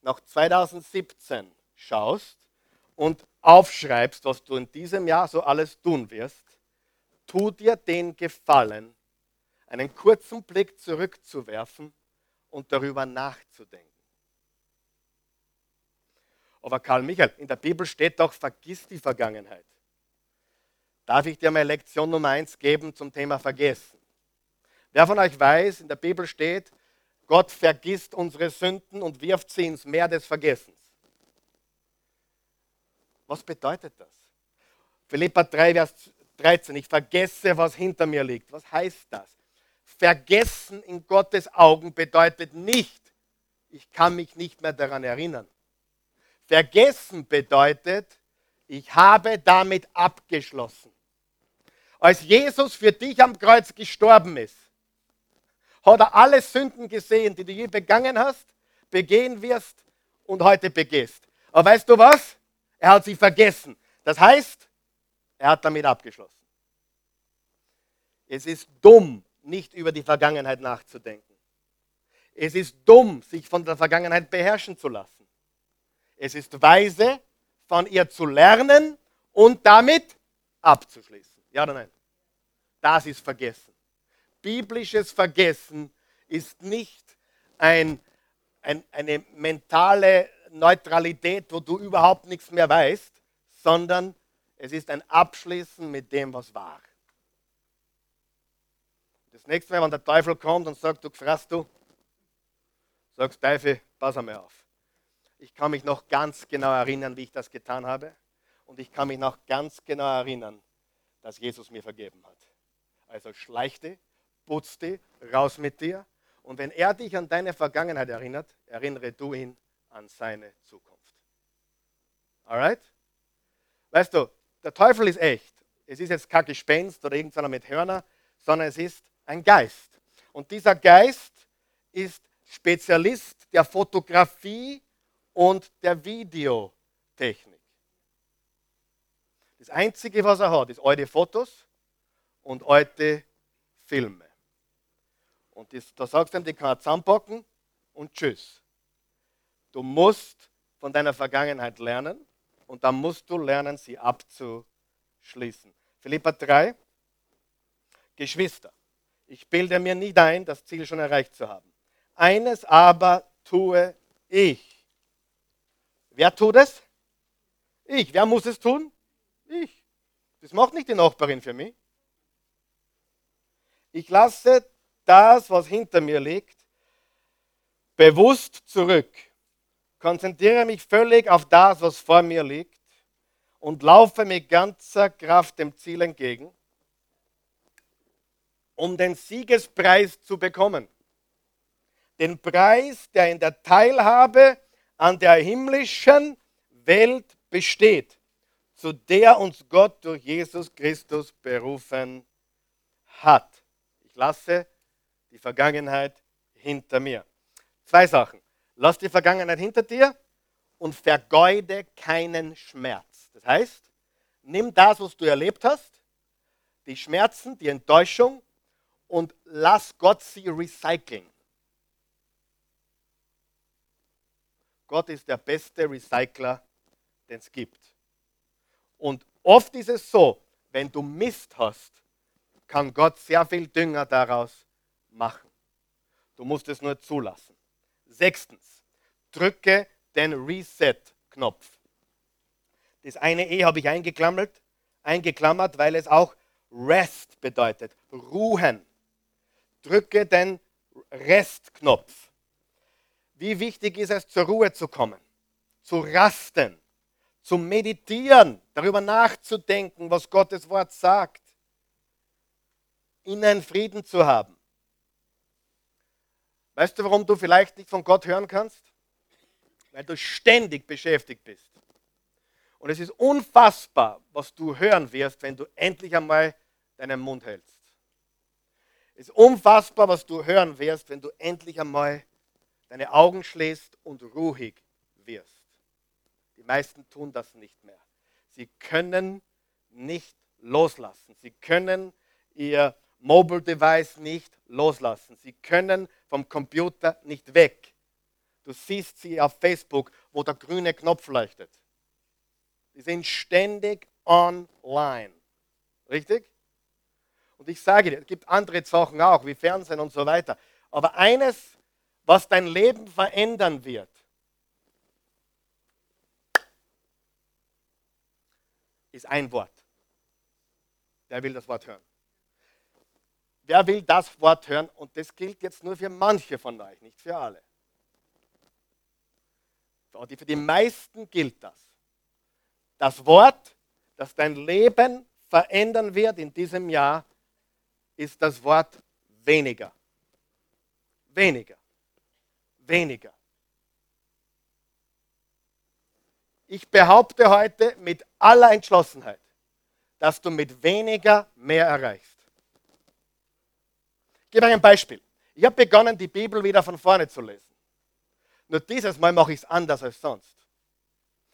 Speaker 1: nach 2017 schaust und aufschreibst, was du in diesem Jahr so alles tun wirst, tu dir den Gefallen, einen kurzen Blick zurückzuwerfen und darüber nachzudenken. Aber Karl Michael, in der Bibel steht doch, vergiss die Vergangenheit. Darf ich dir mal Lektion Nummer 1 geben zum Thema Vergessen? Wer von euch weiß, in der Bibel steht, Gott vergisst unsere Sünden und wirft sie ins Meer des Vergessens. Was bedeutet das? Philippa 3, Vers 13. Ich vergesse, was hinter mir liegt. Was heißt das? Vergessen in Gottes Augen bedeutet nicht, ich kann mich nicht mehr daran erinnern. Vergessen bedeutet, ich habe damit abgeschlossen. Als Jesus für dich am Kreuz gestorben ist, hat er alle Sünden gesehen, die du je begangen hast, begehen wirst und heute begehst. Aber weißt du was? Er hat sie vergessen. Das heißt, er hat damit abgeschlossen. Es ist dumm, nicht über die Vergangenheit nachzudenken. Es ist dumm, sich von der Vergangenheit beherrschen zu lassen. Es ist weise, von ihr zu lernen und damit abzuschließen. Ja oder nein? Das ist Vergessen. Biblisches Vergessen ist nicht ein, ein, eine mentale Neutralität, wo du überhaupt nichts mehr weißt, sondern es ist ein Abschließen mit dem, was war. Das nächste Mal, wenn der Teufel kommt und sagt, du gefrasst du, sagst Teufel, pass einmal auf ich kann mich noch ganz genau erinnern, wie ich das getan habe. Und ich kann mich noch ganz genau erinnern, dass Jesus mir vergeben hat. Also schleichte, putzte, raus mit dir. Und wenn er dich an deine Vergangenheit erinnert, erinnere du ihn an seine Zukunft. Alright? Weißt du, der Teufel ist echt. Es ist jetzt kein Gespenst oder irgendeiner mit Hörner, sondern es ist ein Geist. Und dieser Geist ist Spezialist der Fotografie und der Videotechnik. Das Einzige, was er hat, ist alte Fotos und alte Filme. Und das, da sagst du ihm, die kann er zusammenpacken und tschüss. Du musst von deiner Vergangenheit lernen und dann musst du lernen, sie abzuschließen. Philippa 3, Geschwister, ich bilde mir nicht ein, das Ziel schon erreicht zu haben. Eines aber tue ich. Wer tut es? Ich. Wer muss es tun? Ich. Das macht nicht die Nachbarin für mich. Ich lasse das, was hinter mir liegt, bewusst zurück. Konzentriere mich völlig auf das, was vor mir liegt und laufe mit ganzer Kraft dem Ziel entgegen, um den Siegespreis zu bekommen. Den Preis, der in der Teilhabe an der himmlischen Welt besteht, zu der uns Gott durch Jesus Christus berufen hat. Ich lasse die Vergangenheit hinter mir. Zwei Sachen. Lass die Vergangenheit hinter dir und vergeude keinen Schmerz. Das heißt, nimm das, was du erlebt hast, die Schmerzen, die Enttäuschung und lass Gott sie recyceln. Gott ist der beste Recycler, den es gibt. Und oft ist es so, wenn du Mist hast, kann Gott sehr viel Dünger daraus machen. Du musst es nur zulassen. Sechstens, drücke den Reset-Knopf. Das eine E habe ich eingeklammert, eingeklammert, weil es auch Rest bedeutet, ruhen. Drücke den Restknopf. Wie wichtig ist es, zur Ruhe zu kommen, zu rasten, zu meditieren, darüber nachzudenken, was Gottes Wort sagt, in einen Frieden zu haben. Weißt du, warum du vielleicht nicht von Gott hören kannst? Weil du ständig beschäftigt bist. Und es ist unfassbar, was du hören wirst, wenn du endlich einmal deinen Mund hältst. Es ist unfassbar, was du hören wirst, wenn du endlich einmal deine Augen schließt und ruhig wirst. Die meisten tun das nicht mehr. Sie können nicht loslassen. Sie können ihr Mobile Device nicht loslassen. Sie können vom Computer nicht weg. Du siehst sie auf Facebook, wo der grüne Knopf leuchtet. Die sind ständig online. Richtig? Und ich sage dir, es gibt andere Sachen auch, wie Fernsehen und so weiter. Aber eines, was dein Leben verändern wird, ist ein Wort. Wer will das Wort hören? Wer will das Wort hören? Und das gilt jetzt nur für manche von euch, nicht für alle. Für die meisten gilt das. Das Wort, das dein Leben verändern wird in diesem Jahr, ist das Wort weniger. Weniger. Weniger. Ich behaupte heute mit aller Entschlossenheit, dass du mit weniger mehr erreichst. Ich gebe euch ein Beispiel. Ich habe begonnen, die Bibel wieder von vorne zu lesen. Nur dieses Mal mache ich es anders als sonst.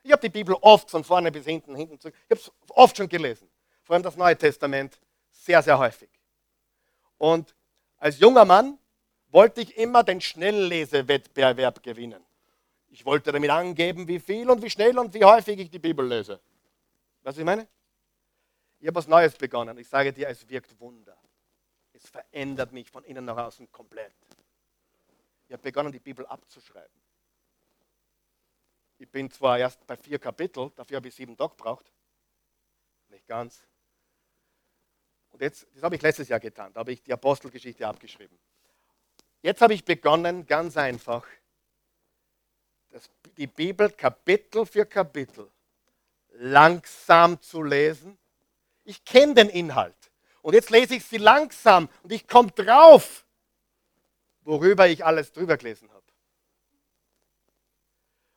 Speaker 1: Ich habe die Bibel oft von vorne bis hinten, hinten zurück. Ich habe es oft schon gelesen. Vor allem das Neue Testament sehr, sehr häufig. Und als junger Mann wollte ich immer den Schnelllesewettbewerb gewinnen. Ich wollte damit angeben, wie viel und wie schnell und wie häufig ich die Bibel lese. Was ich meine? Ich habe was Neues begonnen. Ich sage dir, es wirkt Wunder. Es verändert mich von innen nach außen komplett. Ich habe begonnen, die Bibel abzuschreiben. Ich bin zwar erst bei vier Kapiteln, dafür habe ich sieben Tage gebraucht. Nicht ganz. Und jetzt, das habe ich letztes Jahr getan, da habe ich die Apostelgeschichte abgeschrieben. Jetzt habe ich begonnen, ganz einfach, die Bibel Kapitel für Kapitel langsam zu lesen. Ich kenne den Inhalt. Und jetzt lese ich sie langsam und ich komme drauf, worüber ich alles drüber gelesen habe.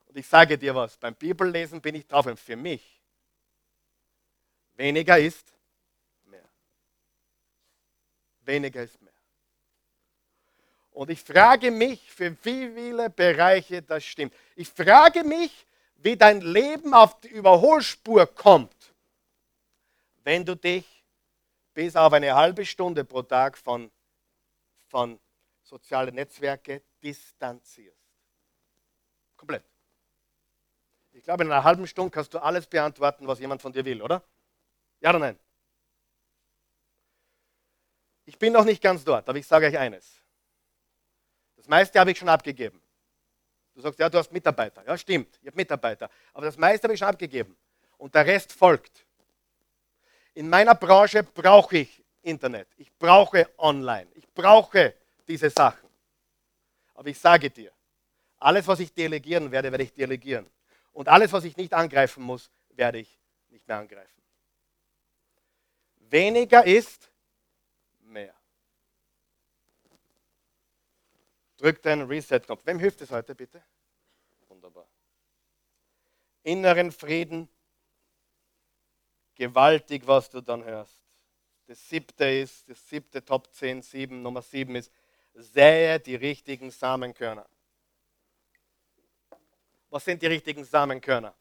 Speaker 1: Und ich sage dir was, beim Bibellesen bin ich drauf und für mich weniger ist mehr. Weniger ist mehr. Und ich frage mich, für wie viele Bereiche das stimmt. Ich frage mich, wie dein Leben auf die Überholspur kommt, wenn du dich bis auf eine halbe Stunde pro Tag von, von sozialen Netzwerken distanzierst. Komplett. Ich glaube, in einer halben Stunde kannst du alles beantworten, was jemand von dir will, oder? Ja oder nein? Ich bin noch nicht ganz dort, aber ich sage euch eines. Das meiste habe ich schon abgegeben. Du sagst, ja, du hast Mitarbeiter. Ja, stimmt, ich habe Mitarbeiter. Aber das meiste habe ich schon abgegeben. Und der Rest folgt. In meiner Branche brauche ich Internet. Ich brauche Online. Ich brauche diese Sachen. Aber ich sage dir, alles, was ich delegieren werde, werde ich delegieren. Und alles, was ich nicht angreifen muss, werde ich nicht mehr angreifen. Weniger ist mehr. Drück den Reset-Knopf. Wem hilft es heute bitte? Wunderbar. Inneren Frieden. Gewaltig, was du dann hörst. Das siebte ist, das siebte Top 10, 7, Nummer 7 ist, sähe die richtigen Samenkörner. Was sind die richtigen Samenkörner?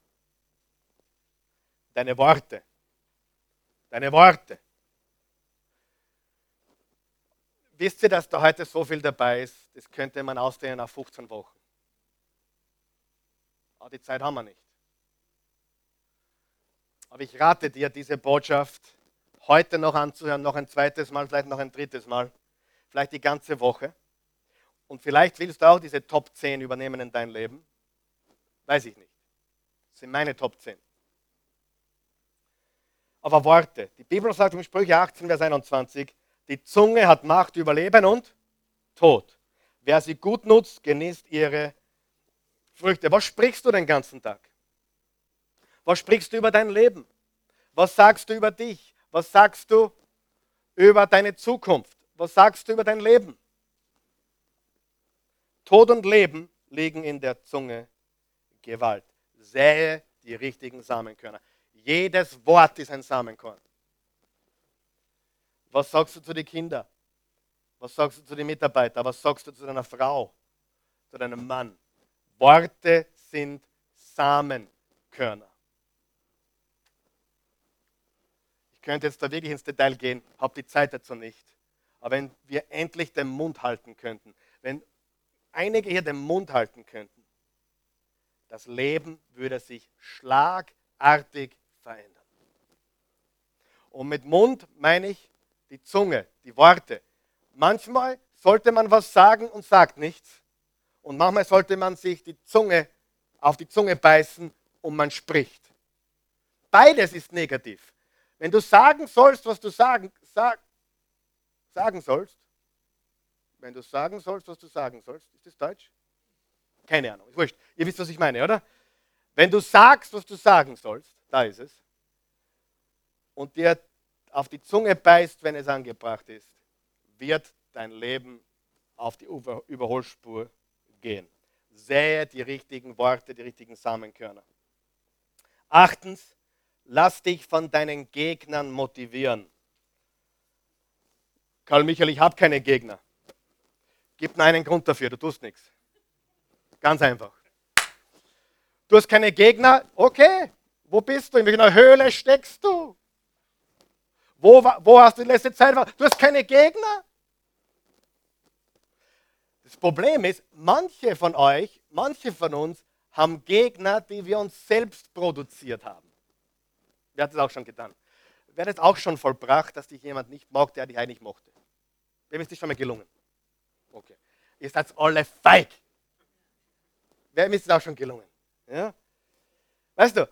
Speaker 1: Deine Worte. Deine Worte. Wisst ihr, dass da heute so viel dabei ist? Das könnte man ausdehnen auf 15 Wochen. Aber die Zeit haben wir nicht. Aber ich rate dir, diese Botschaft heute noch anzuhören, noch ein zweites Mal, vielleicht noch ein drittes Mal, vielleicht die ganze Woche. Und vielleicht willst du auch diese Top 10 übernehmen in dein Leben. Weiß ich nicht. Das sind meine Top 10. Aber Worte. Die Bibel sagt im Sprüche 18, Vers 21, die Zunge hat Macht über Leben und Tod. Wer sie gut nutzt, genießt ihre Früchte. Was sprichst du den ganzen Tag? Was sprichst du über dein Leben? Was sagst du über dich? Was sagst du über deine Zukunft? Was sagst du über dein Leben? Tod und Leben liegen in der Zunge Gewalt. Sähe die richtigen Samenkörner. Jedes Wort ist ein Samenkorn. Was sagst du zu den Kindern? Was sagst du zu den Mitarbeitern? Was sagst du zu deiner Frau? Zu deinem Mann? Worte sind Samenkörner. Ich könnte jetzt da wirklich ins Detail gehen, habe die Zeit dazu nicht. Aber wenn wir endlich den Mund halten könnten, wenn einige hier den Mund halten könnten, das Leben würde sich schlagartig verändern. Und mit Mund meine ich die Zunge, die Worte. Manchmal sollte man was sagen und sagt nichts. Und manchmal sollte man sich die Zunge auf die Zunge beißen und man spricht. Beides ist negativ. Wenn du sagen sollst, was du sagen, sag, sagen sollst, wenn du sagen sollst, was du sagen sollst, ist das Deutsch? Keine Ahnung, ist wurscht. Ihr wisst, was ich meine, oder? Wenn du sagst, was du sagen sollst, da ist es, und dir auf die Zunge beißt, wenn es angebracht ist, wird dein Leben auf die Überholspur gehen. Sähe die richtigen Worte, die richtigen Samenkörner. Achtens, lass dich von deinen Gegnern motivieren. Karl Michael, ich habe keine Gegner. Gib mir einen Grund dafür, du tust nichts. Ganz einfach. Du hast keine Gegner? Okay. Wo bist du? In welcher Höhle steckst du? Wo, wo hast du die letzte Zeit? Du hast keine Gegner? Das Problem ist, manche von euch, manche von uns haben Gegner, die wir uns selbst produziert haben. Wer hat das auch schon getan? Wer hat es auch schon vollbracht, dass dich jemand nicht mag, der dich eigentlich mochte? Wem ist das schon mal gelungen? Okay. Ihr seid alle feig. Wem ist das auch schon gelungen? Ja? Weißt du,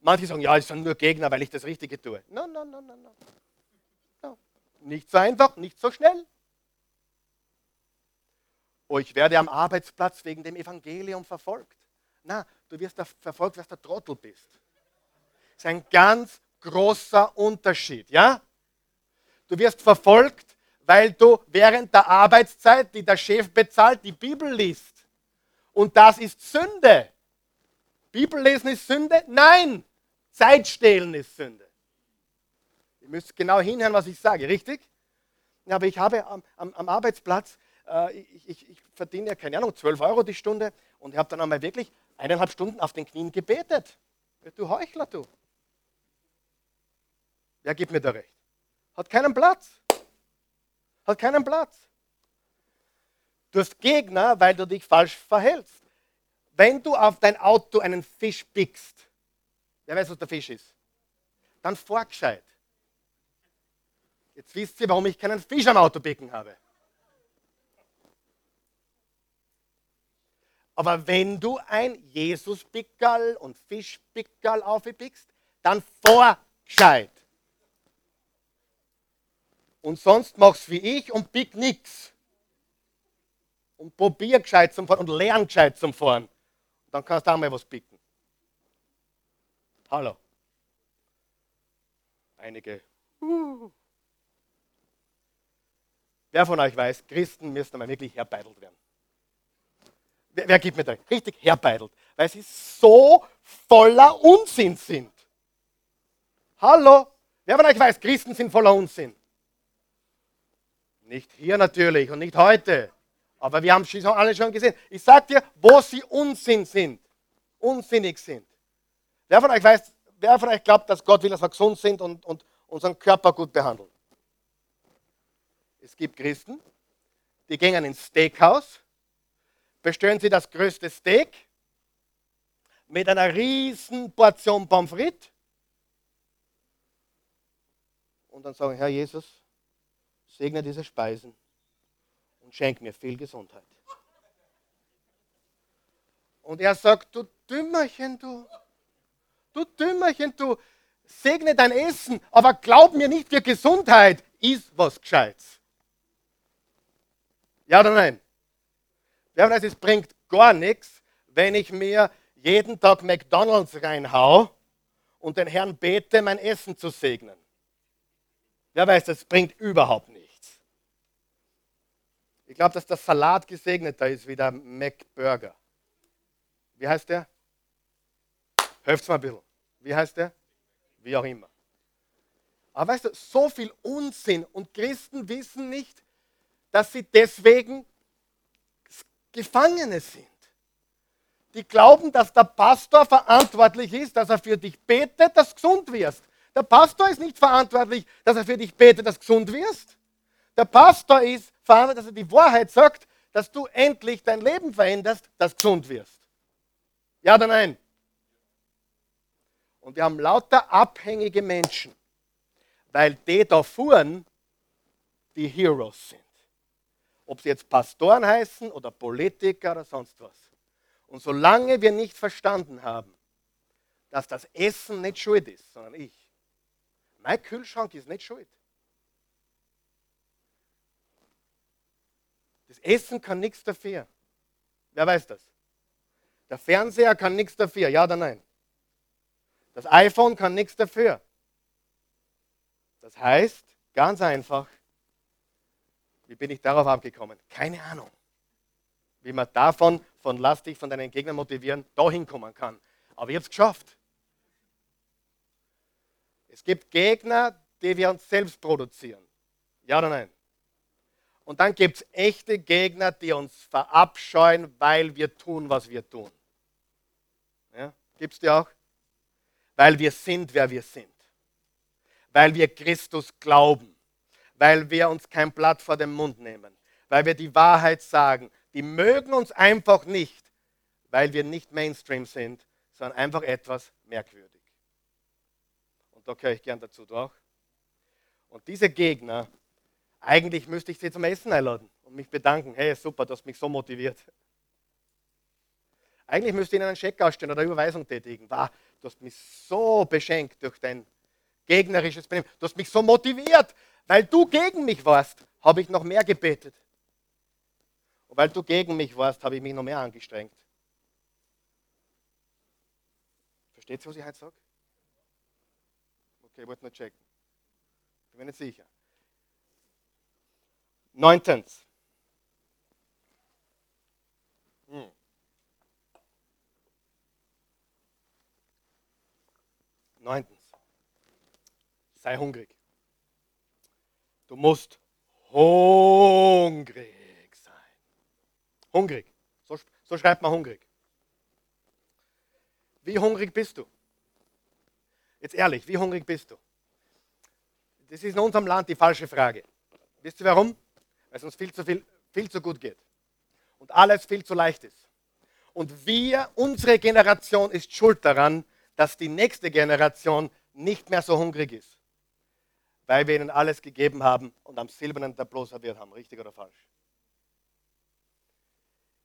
Speaker 1: Manche sagen, ja, es sind nur Gegner, weil ich das Richtige tue. Nein, nein, nein, nein. No. Nicht so einfach, nicht so schnell. Oh, ich werde am Arbeitsplatz wegen dem Evangelium verfolgt. Na, du wirst verfolgt, weil du der Trottel bist. Das ist ein ganz großer Unterschied, ja? Du wirst verfolgt, weil du während der Arbeitszeit, die der Chef bezahlt, die Bibel liest. Und das ist Sünde. Bibellesen ist Sünde? Nein. Zeitstehlen ist Sünde. Ihr müsst genau hinhören, was ich sage, richtig? Ja, aber ich habe am, am, am Arbeitsplatz, äh, ich, ich, ich, verdiene ja keine Ahnung, 12 Euro die Stunde und ich habe dann einmal wirklich eineinhalb Stunden auf den Knien gebetet. Du Heuchler, du. Wer gibt mir da recht? Hat keinen Platz. Hat keinen Platz. Du hast Gegner, weil du dich falsch verhältst. Wenn du auf dein Auto einen Fisch pickst, wer weiß, was der Fisch ist, dann vorgescheit. Jetzt wisst ihr, warum ich keinen Fisch am Auto picken habe. Aber wenn du ein Jesus-Pickerl und Fischpickerl aufpickst, dann vorgescheit. Und sonst machst wie ich und pick nichts. Und probier gescheit zum Fahren und lern gescheit zum Fahren. Dann kannst du auch mal was picken. Hallo. Einige. Uh. Wer von euch weiß, Christen müssen einmal wirklich herbeidelt werden. Wer, wer gibt mir da richtig herbeidelt? Weil sie so voller Unsinn sind. Hallo? Wer von euch weiß, Christen sind voller Unsinn? Nicht hier natürlich und nicht heute. Aber wir haben es alle schon gesehen. Ich sage dir, wo sie Unsinn sind. Unsinnig sind. Wer von euch weiß, wer von euch glaubt, dass Gott will, dass wir gesund sind und, und unseren Körper gut behandeln? Es gibt Christen, die gehen ins Steakhouse, bestellen sie das größte Steak mit einer riesen Portion Pommes frites und dann sagen, Herr Jesus, segne diese Speisen und schenk mir viel Gesundheit. Und er sagt, du Dümmerchen, du, du Dümmerchen, du, segne dein Essen, aber glaub mir nicht für Gesundheit, ist was Gescheites. Ja oder nein? Wer weiß, es bringt gar nichts, wenn ich mir jeden Tag McDonalds reinhau und den Herrn bete, mein Essen zu segnen. Wer weiß, das bringt überhaupt nichts. Ich glaube, dass der Salat gesegneter ist wie der McBurger. Wie heißt der? Helft mal ein bisschen. Wie heißt der? Wie auch immer. Aber weißt du, so viel Unsinn und Christen wissen nicht, dass sie deswegen Gefangene sind. Die glauben, dass der Pastor verantwortlich ist, dass er für dich betet, dass du gesund wirst. Der Pastor ist nicht verantwortlich, dass er für dich betet, dass du gesund wirst. Der Pastor ist verantwortlich, dass er die Wahrheit sagt, dass du endlich dein Leben veränderst, dass du gesund wirst. Ja oder nein? Und wir haben lauter abhängige Menschen, weil die da fuhren, die Heroes sind. Ob sie jetzt Pastoren heißen oder Politiker oder sonst was. Und solange wir nicht verstanden haben, dass das Essen nicht schuld ist, sondern ich, mein Kühlschrank ist nicht schuld. Das Essen kann nichts dafür. Wer weiß das? Der Fernseher kann nichts dafür, ja oder nein? Das iPhone kann nichts dafür. Das heißt, ganz einfach, wie bin ich darauf abgekommen? Keine Ahnung. Wie man davon, von lass dich von deinen Gegnern motivieren, dahin kommen kann. Aber ich habe es geschafft. Es gibt Gegner, die wir uns selbst produzieren. Ja oder nein? Und dann gibt es echte Gegner, die uns verabscheuen, weil wir tun, was wir tun. Ja? Gibt es die auch? Weil wir sind, wer wir sind. Weil wir Christus glauben weil wir uns kein Blatt vor den Mund nehmen, weil wir die Wahrheit sagen. Die mögen uns einfach nicht, weil wir nicht Mainstream sind, sondern einfach etwas merkwürdig. Und da gehöre ich gern dazu, du auch. Und diese Gegner, eigentlich müsste ich sie zum Essen einladen und mich bedanken. Hey, super, du hast mich so motiviert. Eigentlich müsste ihnen einen Scheck ausstellen oder eine Überweisung tätigen. Wow, du hast mich so beschenkt durch dein gegnerisches Benehmen. Du hast mich so motiviert. Weil du gegen mich warst, habe ich noch mehr gebetet. Und weil du gegen mich warst, habe ich mich noch mehr angestrengt. Versteht ihr, was ich heute sage? Okay, ich wollte nur checken. Ich bin mir nicht sicher. Neuntens. Hm. Neuntens. Sei hungrig. Du musst hungrig sein. Hungrig. So, so schreibt man hungrig. Wie hungrig bist du? Jetzt ehrlich, wie hungrig bist du? Das ist in unserem Land die falsche Frage. Wisst ihr warum? Weil es uns viel zu, viel, viel zu gut geht. Und alles viel zu leicht ist. Und wir, unsere Generation ist schuld daran, dass die nächste Generation nicht mehr so hungrig ist. Weil wir ihnen alles gegeben haben und am silbernen Tableau serviert haben. Richtig oder falsch?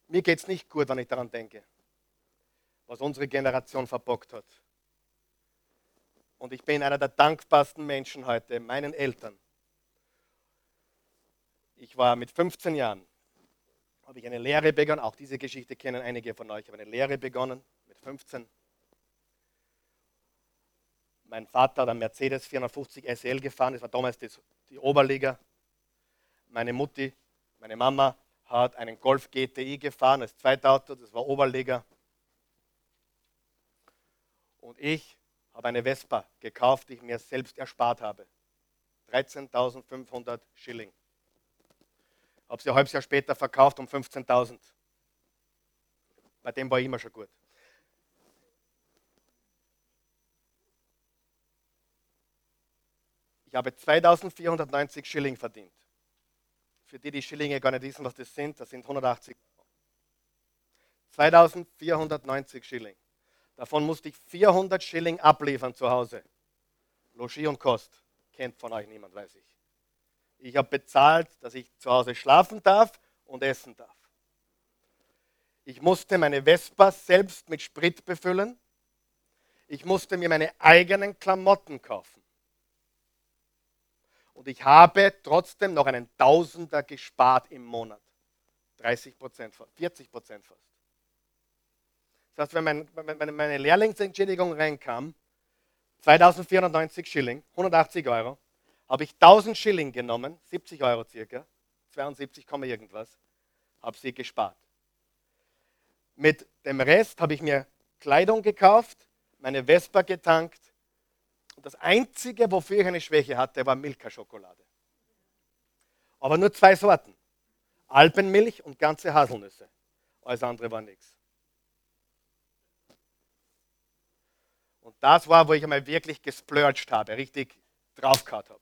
Speaker 1: Mir geht es nicht gut, wenn ich daran denke, was unsere Generation verbockt hat. Und ich bin einer der dankbarsten Menschen heute, meinen Eltern. Ich war mit 15 Jahren, habe ich eine Lehre begonnen, auch diese Geschichte kennen einige von euch, ich habe eine Lehre begonnen mit 15. Mein Vater hat einen Mercedes 450 SL gefahren, das war damals das, die Oberliga. Meine Mutti, meine Mama hat einen Golf GTI gefahren, als Zweitauto, das war Oberliga. Und ich habe eine Vespa gekauft, die ich mir selbst erspart habe. 13.500 Schilling. Habe sie ein halbes Jahr später verkauft um 15.000. Bei dem war ich immer schon gut. Ich habe 2490 Schilling verdient. Für die, die Schillinge gar nicht wissen, was das sind, das sind 180 Euro. 2490 Schilling. Davon musste ich 400 Schilling abliefern zu Hause. Logis und Kost. Kennt von euch niemand, weiß ich. Ich habe bezahlt, dass ich zu Hause schlafen darf und essen darf. Ich musste meine Vespa selbst mit Sprit befüllen. Ich musste mir meine eigenen Klamotten kaufen. Und ich habe trotzdem noch einen Tausender gespart im Monat. 30 Prozent, 40 Prozent fast. Das heißt, wenn, mein, wenn meine Lehrlingsentschädigung reinkam, 2490 Schilling, 180 Euro, habe ich 1000 Schilling genommen, 70 Euro circa, 72, irgendwas, habe sie gespart. Mit dem Rest habe ich mir Kleidung gekauft, meine Vespa getankt das Einzige, wofür ich eine Schwäche hatte, war Milka-Schokolade. Aber nur zwei Sorten. Alpenmilch und ganze Haselnüsse. Alles andere war nichts. Und das war, wo ich einmal wirklich gesplurgt habe, richtig draufgehauen habe.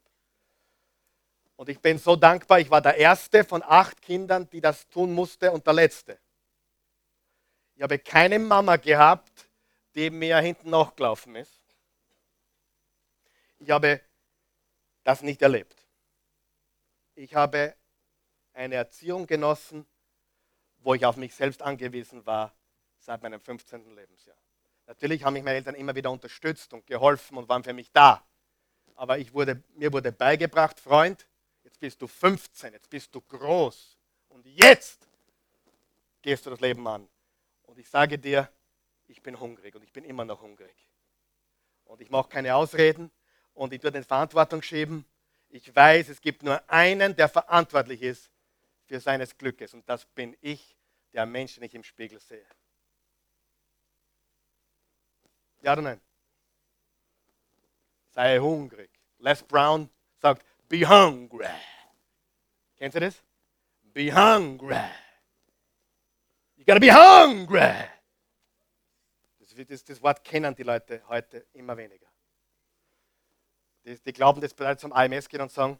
Speaker 1: Und ich bin so dankbar, ich war der erste von acht Kindern, die das tun musste und der letzte. Ich habe keine Mama gehabt, die mir hinten nachgelaufen ist. Ich habe das nicht erlebt. Ich habe eine Erziehung genossen, wo ich auf mich selbst angewiesen war seit meinem 15. Lebensjahr. Natürlich haben mich meine Eltern immer wieder unterstützt und geholfen und waren für mich da. Aber ich wurde, mir wurde beigebracht, Freund, jetzt bist du 15, jetzt bist du groß und jetzt gehst du das Leben an. Und ich sage dir, ich bin hungrig und ich bin immer noch hungrig. Und ich mache keine Ausreden und ich tue den Verantwortung schieben. Ich weiß, es gibt nur einen, der verantwortlich ist für seines Glückes und das bin ich, der Mensch, den ich im Spiegel sehe. Ja oder nein? Sei hungrig. Les Brown sagt, be hungry. Kennst du das? Be hungry. You gotta be hungry. Das, das, das Wort kennen die Leute heute immer weniger. Die, die glauben, dass Leute zum AMS gehen und sagen,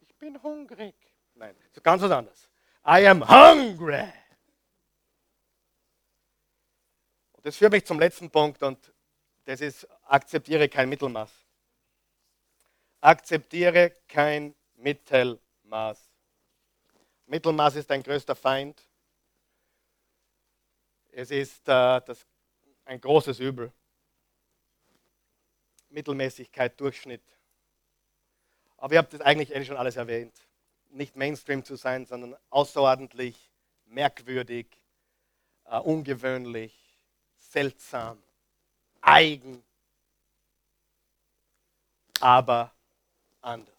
Speaker 1: ich bin hungrig. Nein, so ganz was anderes. I am hungry. Und das führt mich zum letzten Punkt und das ist, akzeptiere kein Mittelmaß. Akzeptiere kein Mittelmaß. Mittelmaß ist dein größter Feind. Es ist äh, das, ein großes Übel. Mittelmäßigkeit, Durchschnitt. Aber ihr habt das eigentlich eh schon alles erwähnt. Nicht Mainstream zu sein, sondern außerordentlich, merkwürdig, uh, ungewöhnlich, seltsam eigen, aber anders.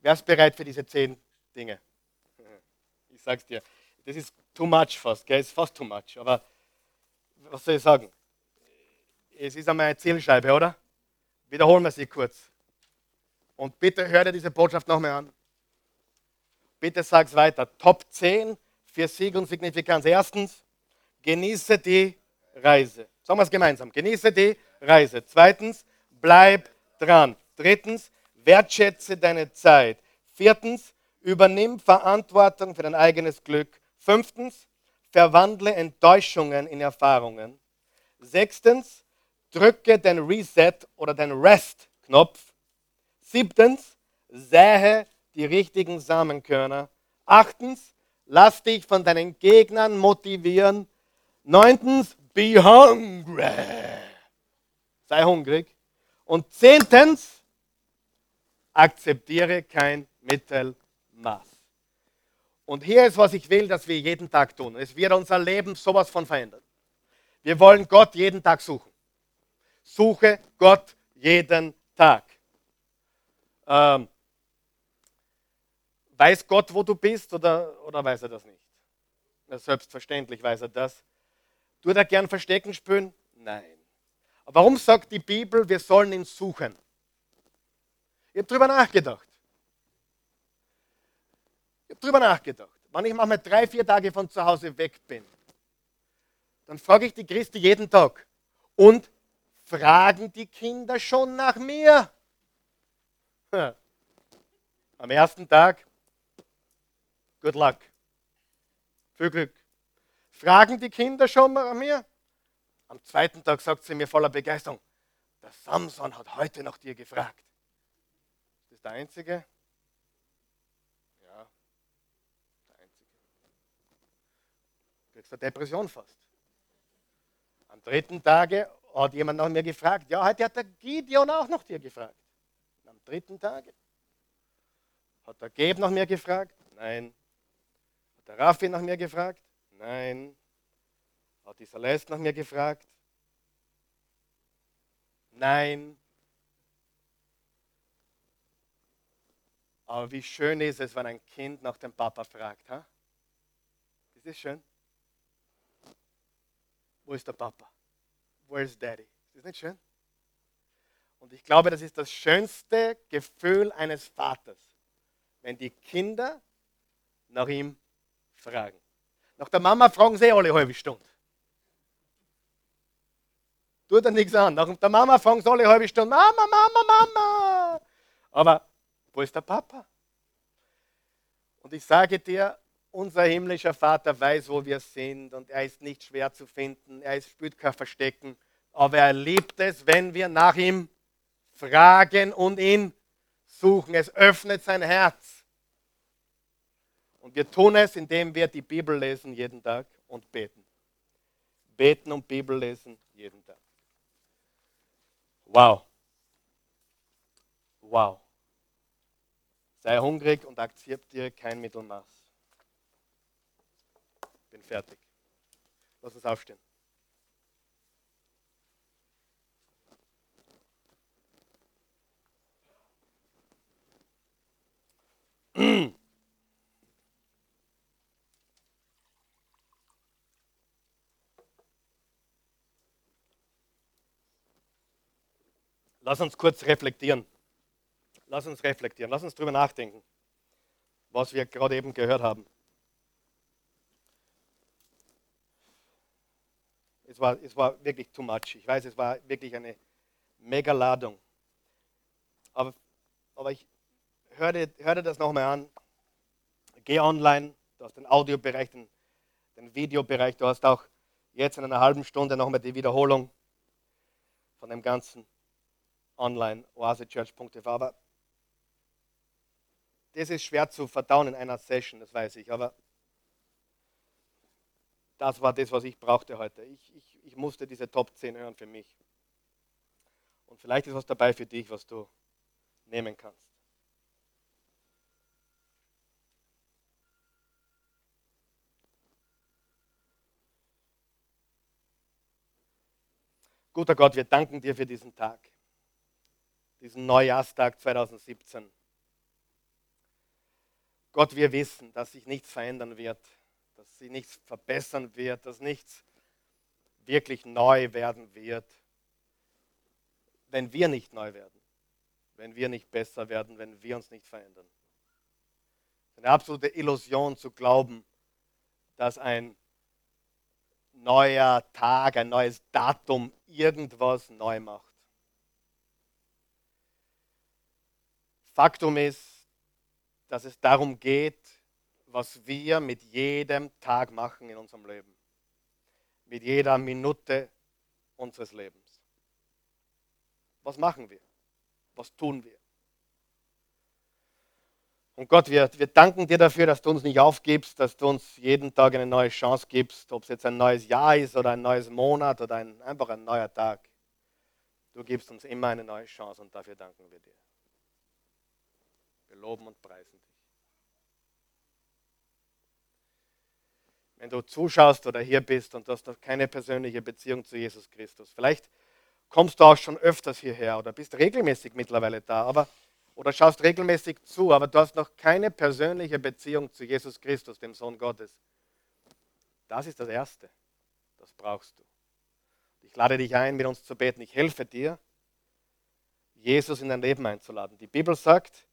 Speaker 1: Wer ist bereit für diese zehn Dinge? *laughs* Ich sag's dir, das ist too much fast, gell? ist fast too much, aber was soll ich sagen? Es ist einmal eine Zielscheibe, oder? Wiederholen wir sie kurz. Und bitte hör dir diese Botschaft nochmal an. Bitte sag es weiter. Top 10 für Sieg und Signifikanz. Erstens, genieße die Reise. Sagen wir es gemeinsam. Genieße die Reise. Zweitens, bleib dran. Drittens, wertschätze deine Zeit. Viertens, übernimm Verantwortung für dein eigenes Glück. Fünftens, verwandle Enttäuschungen in Erfahrungen. Sechstens, drücke den Reset oder den Rest-Knopf. Siebtens, sähe die richtigen Samenkörner. Achtens, lass dich von deinen Gegnern motivieren. Neuntens, be hungry. Sei hungrig. Und zehntens, akzeptiere kein Mittelmaß. Und hier ist, was ich will, dass wir jeden Tag tun. Es wird unser Leben sowas von verändern. Wir wollen Gott jeden Tag suchen. Suche Gott jeden Tag. Ähm, weiß Gott, wo du bist oder, oder weiß er das nicht? Na, selbstverständlich weiß er das. Tut er gern Verstecken spüren? Nein. Warum sagt die Bibel, wir sollen ihn suchen? Ich habe darüber nachgedacht. Ich habe darüber nachgedacht. Wenn ich mal drei, vier Tage von zu Hause weg bin, dann frage ich die Christi jeden Tag. Und fragen die Kinder schon nach mir? *laughs* Am ersten Tag, good luck. Viel Glück. Fragen die Kinder schon nach mir? Am zweiten Tag sagt sie mir voller Begeisterung, der Samson hat heute nach dir gefragt. Ist das der Einzige? Ja, der Einzige. Du kriegst eine Depression fast. Am dritten Tage hat jemand nach mir gefragt. Ja, heute hat der Gideon auch nach dir gefragt. Dritten Tage hat der Geb nach mir gefragt? Nein. Hat der Raffi nach mir gefragt? Nein. Hat die Celeste nach mir gefragt? Nein. Aber wie schön ist es, wenn ein Kind nach dem Papa fragt. Ha? Ist das schön? Wo ist der Papa? Where's Daddy? Ist das nicht schön? Und ich glaube, das ist das schönste Gefühl eines Vaters, wenn die Kinder nach ihm fragen. Nach der Mama fragen sie alle halbe Stunde. Tut er nichts an. Nach der Mama fragen sie alle halbe Stunde, Mama, Mama, Mama. Aber wo ist der Papa? Und ich sage dir, unser himmlischer Vater weiß, wo wir sind und er ist nicht schwer zu finden. Er spürt kein Verstecken, aber er liebt es, wenn wir nach ihm fragen und ihn suchen. Es öffnet sein Herz. Und wir tun es, indem wir die Bibel lesen jeden Tag und beten. Beten und Bibel lesen jeden Tag. Wow. Wow. Sei hungrig und akzeptiere kein Mittelmaß bin fertig. Lass uns aufstehen. Lass uns kurz reflektieren. Lass uns reflektieren. Lass uns darüber nachdenken, was wir gerade eben gehört haben. Es war, es war wirklich too much. Ich weiß, es war wirklich eine mega Ladung. Aber, aber ich höre dir, hör dir das nochmal an. Geh online, du hast den Audiobereich, den, den Videobereich, du hast auch jetzt in einer halben Stunde nochmal die Wiederholung von dem ganzen online oasechurch.tv. Aber das ist schwer zu verdauen in einer Session, das weiß ich. Aber das war das, was ich brauchte heute. Ich, ich, ich musste diese Top 10 hören für mich. Und vielleicht ist was dabei für dich, was du nehmen kannst. Guter Gott, wir danken dir für diesen Tag. diesen Neujahrstag 2017. Gott, wir wissen, dass sich nichts verändern wird, dass sich nichts verbessern wird, dass nichts wirklich neu werden wird, wenn wir nicht neu werden, wenn wir nicht besser werden, wenn wir uns nicht verändern. Es ist eine absolute Illusion zu glauben, dass ein neuer Tag, ein neues Datum irgendwas neu macht. Faktum ist, dass es darum geht, was wir mit jedem Tag machen in unserem Leben, mit jeder Minute unseres Lebens. Was machen wir? Was tun wir? Und Gott, wir, wir danken dir dafür, dass du uns nicht aufgibst, dass du uns jeden Tag eine neue Chance gibst, ob es jetzt ein neues Jahr ist oder ein neues Monat oder ein, einfach ein neuer Tag. Du gibst uns immer eine neue Chance und dafür danken wir dir. Wir loben und preisen dich. Wenn du zuschaust oder hier bist und du hast noch keine persönliche Beziehung zu Jesus Christus, vielleicht kommst du auch schon öfters hierher oder bist regelmäßig mittlerweile da, aber oder schaust regelmäßig zu, aber du hast noch keine persönliche Beziehung zu Jesus Christus, dem Sohn Gottes. Das ist das Erste. Das brauchst du. Ich lade dich ein, mit uns zu beten. Ich helfe dir, Jesus in dein Leben einzuladen. Die Bibel sagt,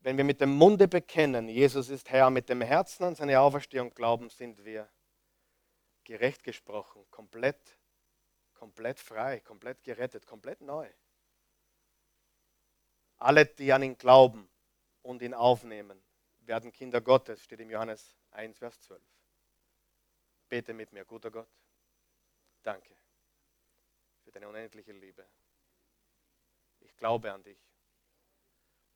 Speaker 1: wenn wir mit dem Munde bekennen, Jesus ist Herr, mit dem Herzen an seine Auferstehung glauben, sind wir gerecht gesprochen, komplett, komplett frei, komplett gerettet, komplett neu. Alle, die an ihn glauben und ihn aufnehmen, werden Kinder Gottes, steht im Johannes 1, Vers 12. Bete mit mir, guter Gott. Danke für deine unendliche Liebe. Ich glaube an dich.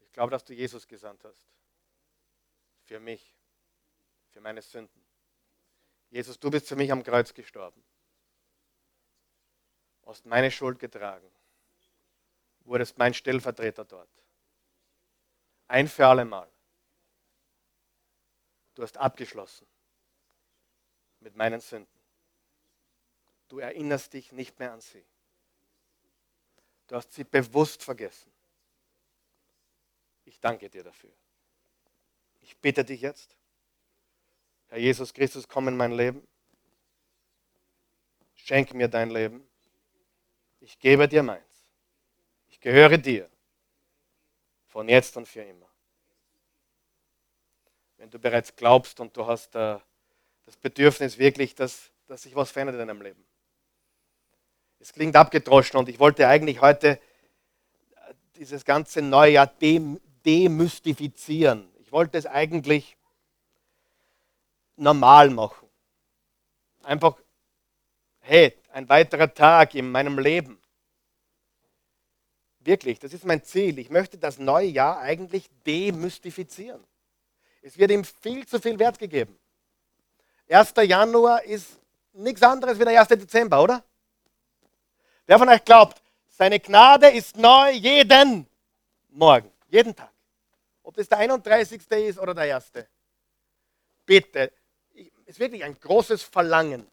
Speaker 1: Ich glaube, dass du Jesus gesandt hast. Für mich, für meine Sünden. Jesus, du bist für mich am Kreuz gestorben. Hast meine Schuld getragen. Wurdest mein Stellvertreter dort. Ein für alle Mal. Du hast abgeschlossen mit meinen Sünden. Du erinnerst dich nicht mehr an sie. Du hast sie bewusst vergessen. Ich danke dir dafür. Ich bitte dich jetzt, Herr Jesus Christus, komm in mein Leben. Schenk mir dein Leben. Ich gebe dir meins. Gehöre dir. Von jetzt und für immer. Wenn du bereits glaubst und du hast äh, das Bedürfnis wirklich, dass, dass sich was verändert in deinem Leben. Es klingt abgedroschen und ich wollte eigentlich heute äh, dieses ganze Neujahr dem, demystifizieren. Ich wollte es eigentlich normal machen. Einfach, hey, ein weiterer Tag in meinem Leben. Wirklich, das ist mein Ziel. Ich möchte das neue Jahr eigentlich demystifizieren. Es wird ihm viel zu viel Wert gegeben. 1. Januar ist nichts anderes wie der 1. Dezember, oder? Wer von euch glaubt, seine Gnade ist neu jeden Morgen. Jeden Tag. Ob das der 31. ist oder der erste. Bitte, es ist wirklich ein großes Verlangen,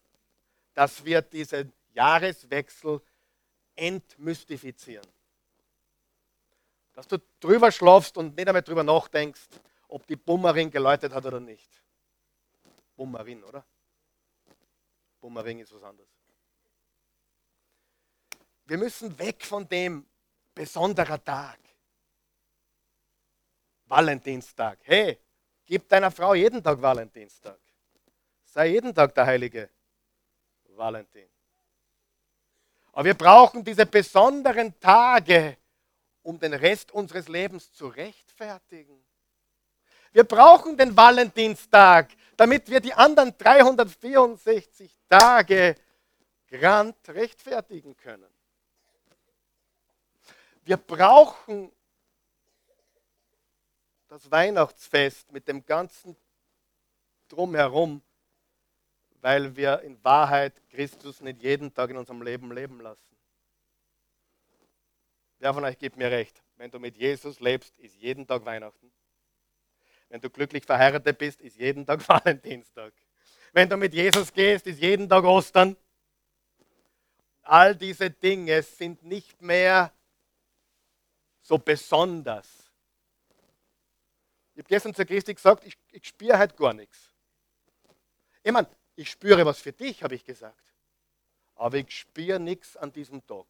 Speaker 1: dass wir diesen Jahreswechsel entmystifizieren. Dass du drüber schlafst und nicht einmal drüber nachdenkst, ob die Bummerin geläutet hat oder nicht. Bummerin, oder? Bummering ist was anderes. Wir müssen weg von dem besonderen Tag. Valentinstag. Hey, gib deiner Frau jeden Tag Valentinstag. Sei jeden Tag der heilige Valentin. Aber wir brauchen diese besonderen Tage, um den Rest unseres Lebens zu rechtfertigen. Wir brauchen den Valentinstag, damit wir die anderen 364 Tage grand rechtfertigen können. Wir brauchen das Weihnachtsfest mit dem ganzen Drumherum, weil wir in Wahrheit Christus nicht jeden Tag in unserem Leben leben lassen. Wer von euch gibt mir recht? Wenn du mit Jesus lebst, ist jeden Tag Weihnachten. Wenn du glücklich verheiratet bist, ist jeden Tag *laughs* Valentinstag. Wenn du mit Jesus gehst, ist jeden Tag Ostern. All diese Dinge sind nicht mehr so besonders. Ich habe gestern zur Christi gesagt, ich, ich spüre halt gar nichts. Ich meine, ich spüre was für dich, habe ich gesagt. Aber ich spüre nichts an diesem Tag.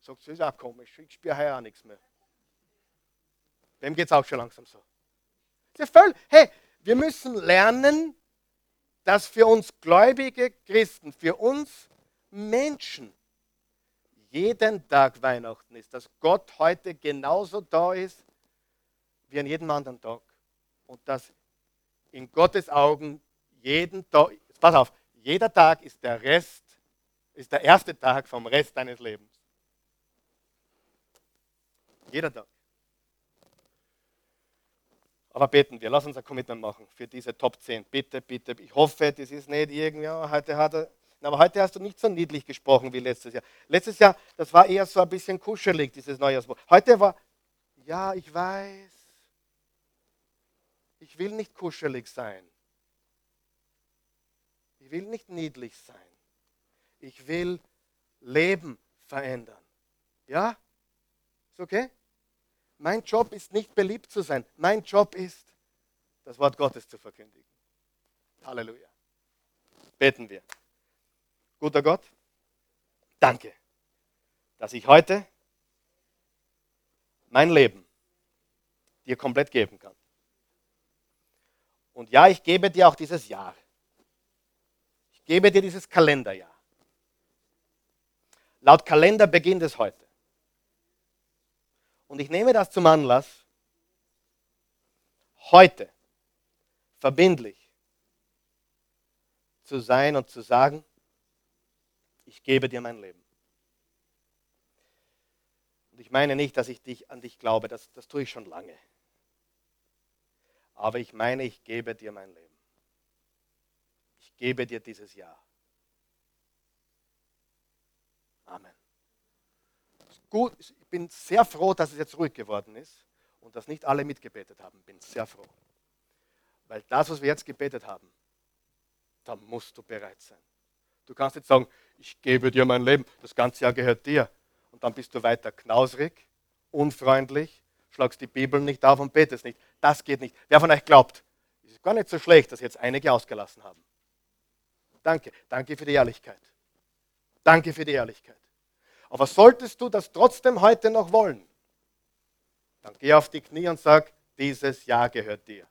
Speaker 1: Sagt sie, ist auch komisch, ich spüre heuer auch nichts mehr. Dem geht es auch schon langsam so. Voll. Hey, wir müssen lernen, dass für uns gläubige Christen, für uns Menschen, jeden Tag Weihnachten ist, dass Gott heute genauso da ist wie an jedem anderen Tag. Und dass in Gottes Augen jeden Tag, pass auf, jeder Tag ist der Rest, ist der erste Tag vom Rest deines Lebens. Jeder Tag. Aber beten wir, lass uns ein Commitment machen für diese Top 10. Bitte, bitte. Ich hoffe, das ist nicht irgendwie, heute hat er, aber heute hast du nicht so niedlich gesprochen wie letztes Jahr. Letztes Jahr, das war eher so ein bisschen kuschelig, dieses Neujahrswort. Heute war, ja, ich weiß, ich will nicht kuschelig sein. Ich will nicht niedlich sein. Ich will Leben verändern. Ja? Ist okay? Mein Job ist nicht beliebt zu sein. Mein Job ist, das Wort Gottes zu verkündigen. Halleluja. Beten wir. Guter Gott, danke, dass ich heute mein Leben dir komplett geben kann. Und ja, ich gebe dir auch dieses Jahr. Ich gebe dir dieses Kalenderjahr. Laut Kalender beginnt es heute. Und ich nehme das zum Anlass, heute verbindlich zu sein und zu sagen, ich gebe dir mein Leben. Und ich meine nicht, dass ich dich, an dich glaube, das, das tue ich schon lange. Aber ich meine, ich gebe dir mein Leben. Ich gebe dir dieses Jahr. Amen gut, ich bin sehr froh, dass es jetzt ruhig geworden ist und dass nicht alle mitgebetet haben. Bin sehr froh. Weil das, was wir jetzt gebetet haben, da musst du bereit sein. Du kannst jetzt sagen, ich gebe dir mein Leben, das ganze Jahr gehört dir. Und dann bist du weiter knausrig, unfreundlich, schlagst die Bibel nicht auf und betest nicht. Das geht nicht. Wer von euch glaubt, es ist gar nicht so schlecht, dass jetzt einige ausgelassen haben. Danke, danke für die Ehrlichkeit. Danke für die Ehrlichkeit. Aber solltest du das trotzdem heute noch wollen, dann geh auf die Knie und sag, dieses Ja gehört dir.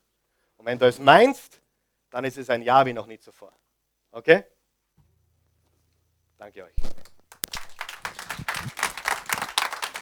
Speaker 1: Und wenn du es meinst, dann ist es ein Ja wie noch nie zuvor. Okay? Danke euch.